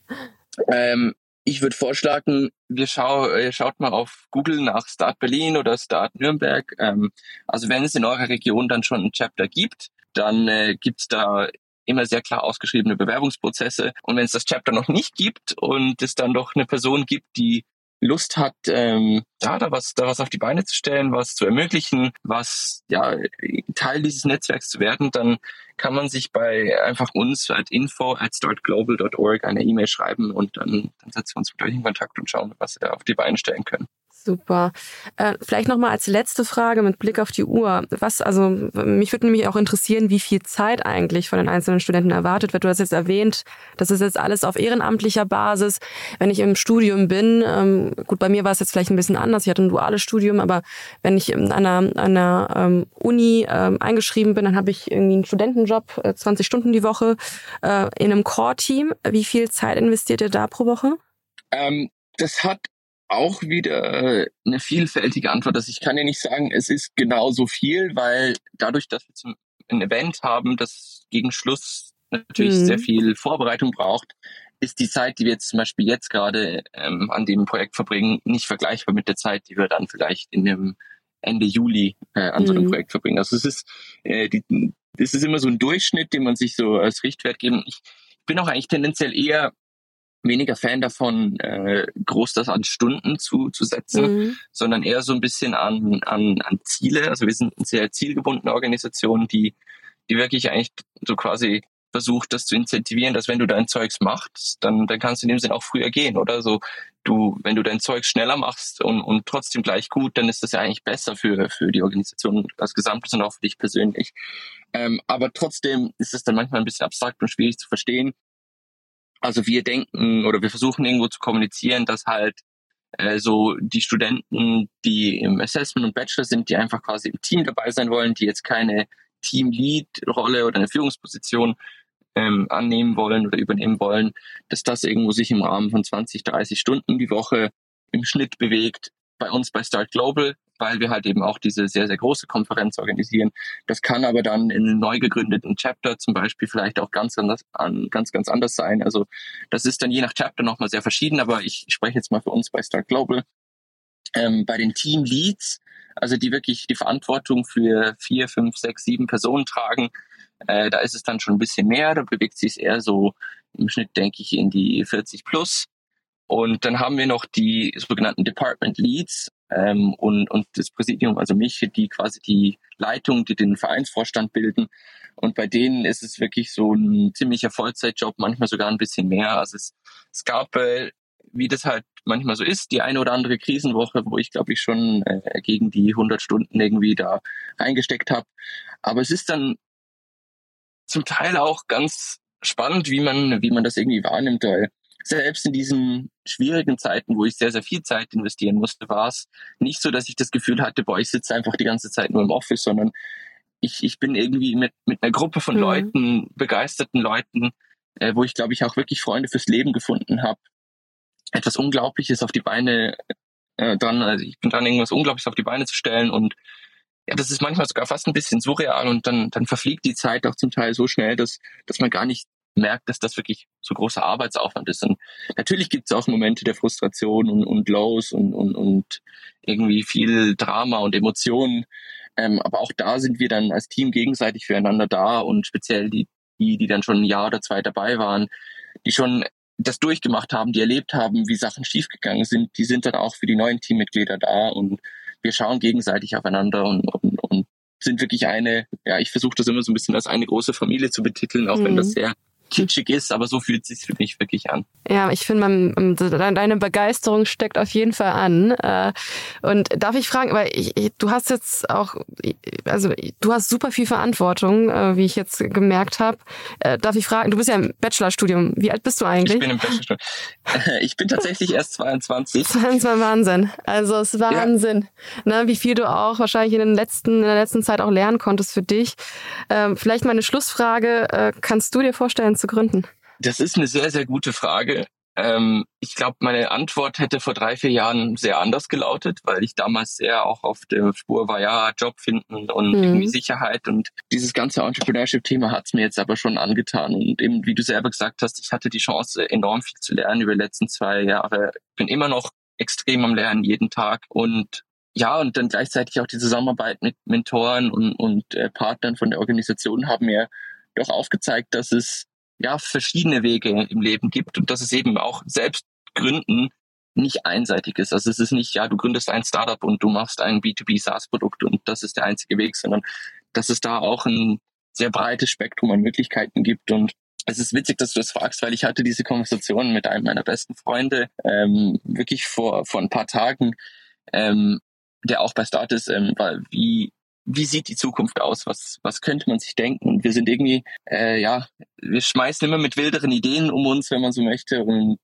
Ähm, ich würde vorschlagen, wir schau, ihr schaut mal auf Google nach Start Berlin oder Start Nürnberg. Ähm, also wenn es in eurer Region dann schon ein Chapter gibt, dann äh, gibt's da immer sehr klar ausgeschriebene Bewerbungsprozesse. Und wenn es das Chapter noch nicht gibt und es dann doch eine Person gibt, die Lust hat, ähm, ja, da was, da was auf die Beine zu stellen, was zu ermöglichen, was ja Teil dieses Netzwerks zu werden, dann kann man sich bei einfach uns at info at startglobal.org eine E-Mail schreiben und dann, dann setzen wir uns mit euch in Kontakt und schauen, was wir da auf die Beine stellen können. Super. Äh, vielleicht nochmal als letzte Frage mit Blick auf die Uhr. Was, also mich würde nämlich auch interessieren, wie viel Zeit eigentlich von den einzelnen Studenten erwartet wird. Du hast jetzt erwähnt, das ist jetzt alles auf ehrenamtlicher Basis. Wenn ich im Studium bin, ähm, gut, bei mir war es jetzt vielleicht ein bisschen anders, ich hatte ein duales Studium, aber wenn ich in einer, einer ähm, Uni ähm, eingeschrieben bin, dann habe ich irgendwie einen Studentenjob, äh, 20 Stunden die Woche äh, in einem Core-Team. Wie viel Zeit investiert ihr da pro Woche? Ähm, das hat auch wieder äh, eine vielfältige Antwort. Also ich kann ja nicht sagen, es ist genauso viel, weil dadurch, dass wir zum, ein Event haben, das gegen Schluss natürlich mhm. sehr viel Vorbereitung braucht, ist die Zeit, die wir jetzt zum Beispiel jetzt gerade ähm, an dem Projekt verbringen, nicht vergleichbar mit der Zeit, die wir dann vielleicht in dem Ende Juli äh, an mhm. so einem. Projekt verbringen. Also es ist, äh, die, das ist immer so ein Durchschnitt, den man sich so als Richtwert geben. Ich bin auch eigentlich tendenziell eher weniger Fan davon, äh, groß das an Stunden zu, zu setzen, mhm. sondern eher so ein bisschen an, an, an Ziele. Also wir sind eine sehr zielgebundene Organisation, die, die wirklich eigentlich so quasi versucht, das zu incentivieren, dass wenn du dein Zeugs machst, dann, dann kannst du in dem Sinn auch früher gehen, oder? So, du, wenn du dein Zeugs schneller machst und, und trotzdem gleich gut, dann ist das ja eigentlich besser für, für die Organisation als Gesamtes und auch für dich persönlich. Ähm, aber trotzdem ist es dann manchmal ein bisschen abstrakt und schwierig zu verstehen, also wir denken oder wir versuchen irgendwo zu kommunizieren, dass halt äh, so die Studenten, die im Assessment und Bachelor sind, die einfach quasi im Team dabei sein wollen, die jetzt keine Team-Lead-Rolle oder eine Führungsposition ähm, annehmen wollen oder übernehmen wollen, dass das irgendwo sich im Rahmen von 20, 30 Stunden die Woche im Schnitt bewegt. Bei uns bei Start Global weil wir halt eben auch diese sehr, sehr große Konferenz organisieren. Das kann aber dann in einem neu gegründeten Chapter zum Beispiel vielleicht auch ganz anders, an, ganz, ganz anders sein. Also das ist dann je nach Chapter nochmal sehr verschieden, aber ich spreche jetzt mal für uns bei Start Global. Ähm, bei den Team Leads, also die wirklich die Verantwortung für vier, fünf, sechs, sieben Personen tragen, äh, da ist es dann schon ein bisschen mehr, da bewegt sich es eher so im Schnitt, denke ich, in die 40 plus. Und dann haben wir noch die sogenannten Department Leads ähm, und, und das Präsidium, also mich, die quasi die Leitung, die den Vereinsvorstand bilden. Und bei denen ist es wirklich so ein ziemlicher Vollzeitjob, manchmal sogar ein bisschen mehr. Also es, es gab, äh, wie das halt manchmal so ist, die eine oder andere Krisenwoche, wo ich glaube ich schon äh, gegen die 100 Stunden irgendwie da reingesteckt habe. Aber es ist dann zum Teil auch ganz spannend, wie man, wie man das irgendwie wahrnimmt, weil selbst in diesen schwierigen Zeiten, wo ich sehr, sehr viel Zeit investieren musste, war es nicht so, dass ich das Gefühl hatte, boah, ich sitze einfach die ganze Zeit nur im Office, sondern ich, ich bin irgendwie mit, mit einer Gruppe von mhm. Leuten, begeisterten Leuten, äh, wo ich, glaube ich, auch wirklich Freunde fürs Leben gefunden habe, etwas Unglaubliches auf die Beine äh, dran, also ich bin dran, irgendwas Unglaubliches auf die Beine zu stellen und ja, das ist manchmal sogar fast ein bisschen surreal und dann, dann verfliegt die Zeit auch zum Teil so schnell, dass, dass man gar nicht merkt, dass das wirklich so großer Arbeitsaufwand ist. Und natürlich gibt es auch Momente der Frustration und, und Lows und, und, und irgendwie viel Drama und Emotionen. Ähm, aber auch da sind wir dann als Team gegenseitig füreinander da und speziell die, die, die dann schon ein Jahr oder zwei dabei waren, die schon das durchgemacht haben, die erlebt haben, wie Sachen schiefgegangen sind, die sind dann auch für die neuen Teammitglieder da und wir schauen gegenseitig aufeinander und, und, und sind wirklich eine, ja, ich versuche das immer so ein bisschen als eine große Familie zu betiteln, auch mhm. wenn das sehr kitschig ist, aber so fühlt es sich für mich wirklich an. Ja, ich finde, deine Begeisterung steckt auf jeden Fall an. Äh, und darf ich fragen, weil ich, du hast jetzt auch, also du hast super viel Verantwortung, äh, wie ich jetzt gemerkt habe. Äh, darf ich fragen, du bist ja im Bachelorstudium. Wie alt bist du eigentlich? Ich bin im Bachelorstudium. Ich bin tatsächlich erst 22. 22 Wahnsinn. Also es ist Wahnsinn, ja. ne, wie viel du auch wahrscheinlich in, den letzten, in der letzten Zeit auch lernen konntest für dich. Ähm, vielleicht mal eine Schlussfrage. Kannst du dir vorstellen, zu gründen? Das ist eine sehr, sehr gute Frage. Ähm, ich glaube, meine Antwort hätte vor drei, vier Jahren sehr anders gelautet, weil ich damals sehr auch auf der Spur war, ja, Job finden und mhm. irgendwie Sicherheit. Und dieses ganze Entrepreneurship-Thema hat es mir jetzt aber schon angetan. Und eben, wie du selber gesagt hast, ich hatte die Chance, enorm viel zu lernen über die letzten zwei Jahre. Bin immer noch extrem am Lernen jeden Tag und ja, und dann gleichzeitig auch die Zusammenarbeit mit Mentoren und, und äh, Partnern von der Organisation haben mir doch aufgezeigt, dass es ja verschiedene Wege im Leben gibt und dass es eben auch selbst gründen nicht einseitig ist. Also es ist nicht, ja, du gründest ein Startup und du machst ein B2B SaaS-Produkt und das ist der einzige Weg, sondern dass es da auch ein sehr breites Spektrum an Möglichkeiten gibt und es ist witzig, dass du das fragst, weil ich hatte diese Konversation mit einem meiner besten Freunde ähm, wirklich vor vor ein paar Tagen, ähm, der auch bei Start ist, ähm, weil wie wie sieht die Zukunft aus? Was, was könnte man sich denken? Und wir sind irgendwie, äh, ja, wir schmeißen immer mit wilderen Ideen um uns, wenn man so möchte. Und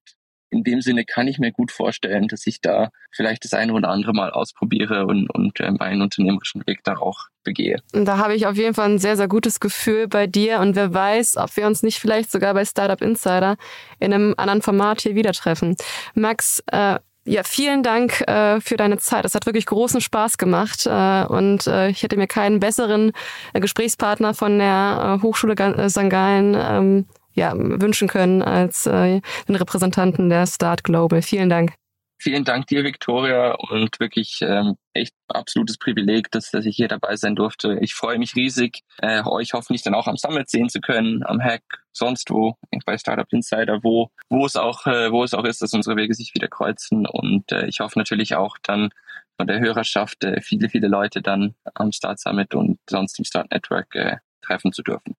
in dem Sinne kann ich mir gut vorstellen, dass ich da vielleicht das eine oder andere mal ausprobiere und, und äh, meinen unternehmerischen Weg da auch begehe. Und da habe ich auf jeden Fall ein sehr, sehr gutes Gefühl bei dir und wer weiß, ob wir uns nicht vielleicht sogar bei Startup Insider in einem anderen Format hier wieder treffen. Max, äh, ja, vielen Dank äh, für deine Zeit. Es hat wirklich großen Spaß gemacht äh, und äh, ich hätte mir keinen besseren äh, Gesprächspartner von der äh, Hochschule äh, St. Gallen ähm, ja, wünschen können als äh, den Repräsentanten der Start Global. Vielen Dank. Vielen Dank dir, Victoria, und wirklich ähm, echt absolutes Privileg, dass, dass ich hier dabei sein durfte. Ich freue mich riesig, äh, euch hoffentlich dann auch am Summit sehen zu können, am Hack, sonst wo, bei Startup Insider, wo, wo es auch, äh, wo es auch ist, dass unsere Wege sich wieder kreuzen. Und äh, ich hoffe natürlich auch dann von der Hörerschaft äh, viele, viele Leute dann am Start Summit und sonst im Start Network äh, treffen zu dürfen.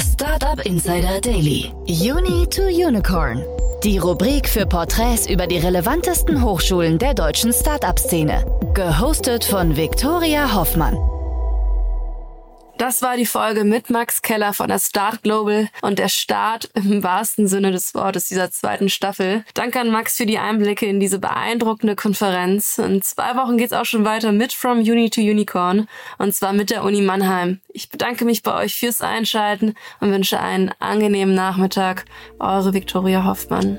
Startup Insider Daily. Uni to Unicorn. Die Rubrik für Porträts über die relevantesten Hochschulen der deutschen Startup-Szene. Gehostet von Viktoria Hoffmann. Das war die Folge mit Max Keller von der Start Global und der Start im wahrsten Sinne des Wortes dieser zweiten Staffel. Danke an Max für die Einblicke in diese beeindruckende Konferenz. In zwei Wochen geht's auch schon weiter mit From Uni to Unicorn und zwar mit der Uni Mannheim. Ich bedanke mich bei euch fürs Einschalten und wünsche einen angenehmen Nachmittag. Eure Viktoria Hoffmann.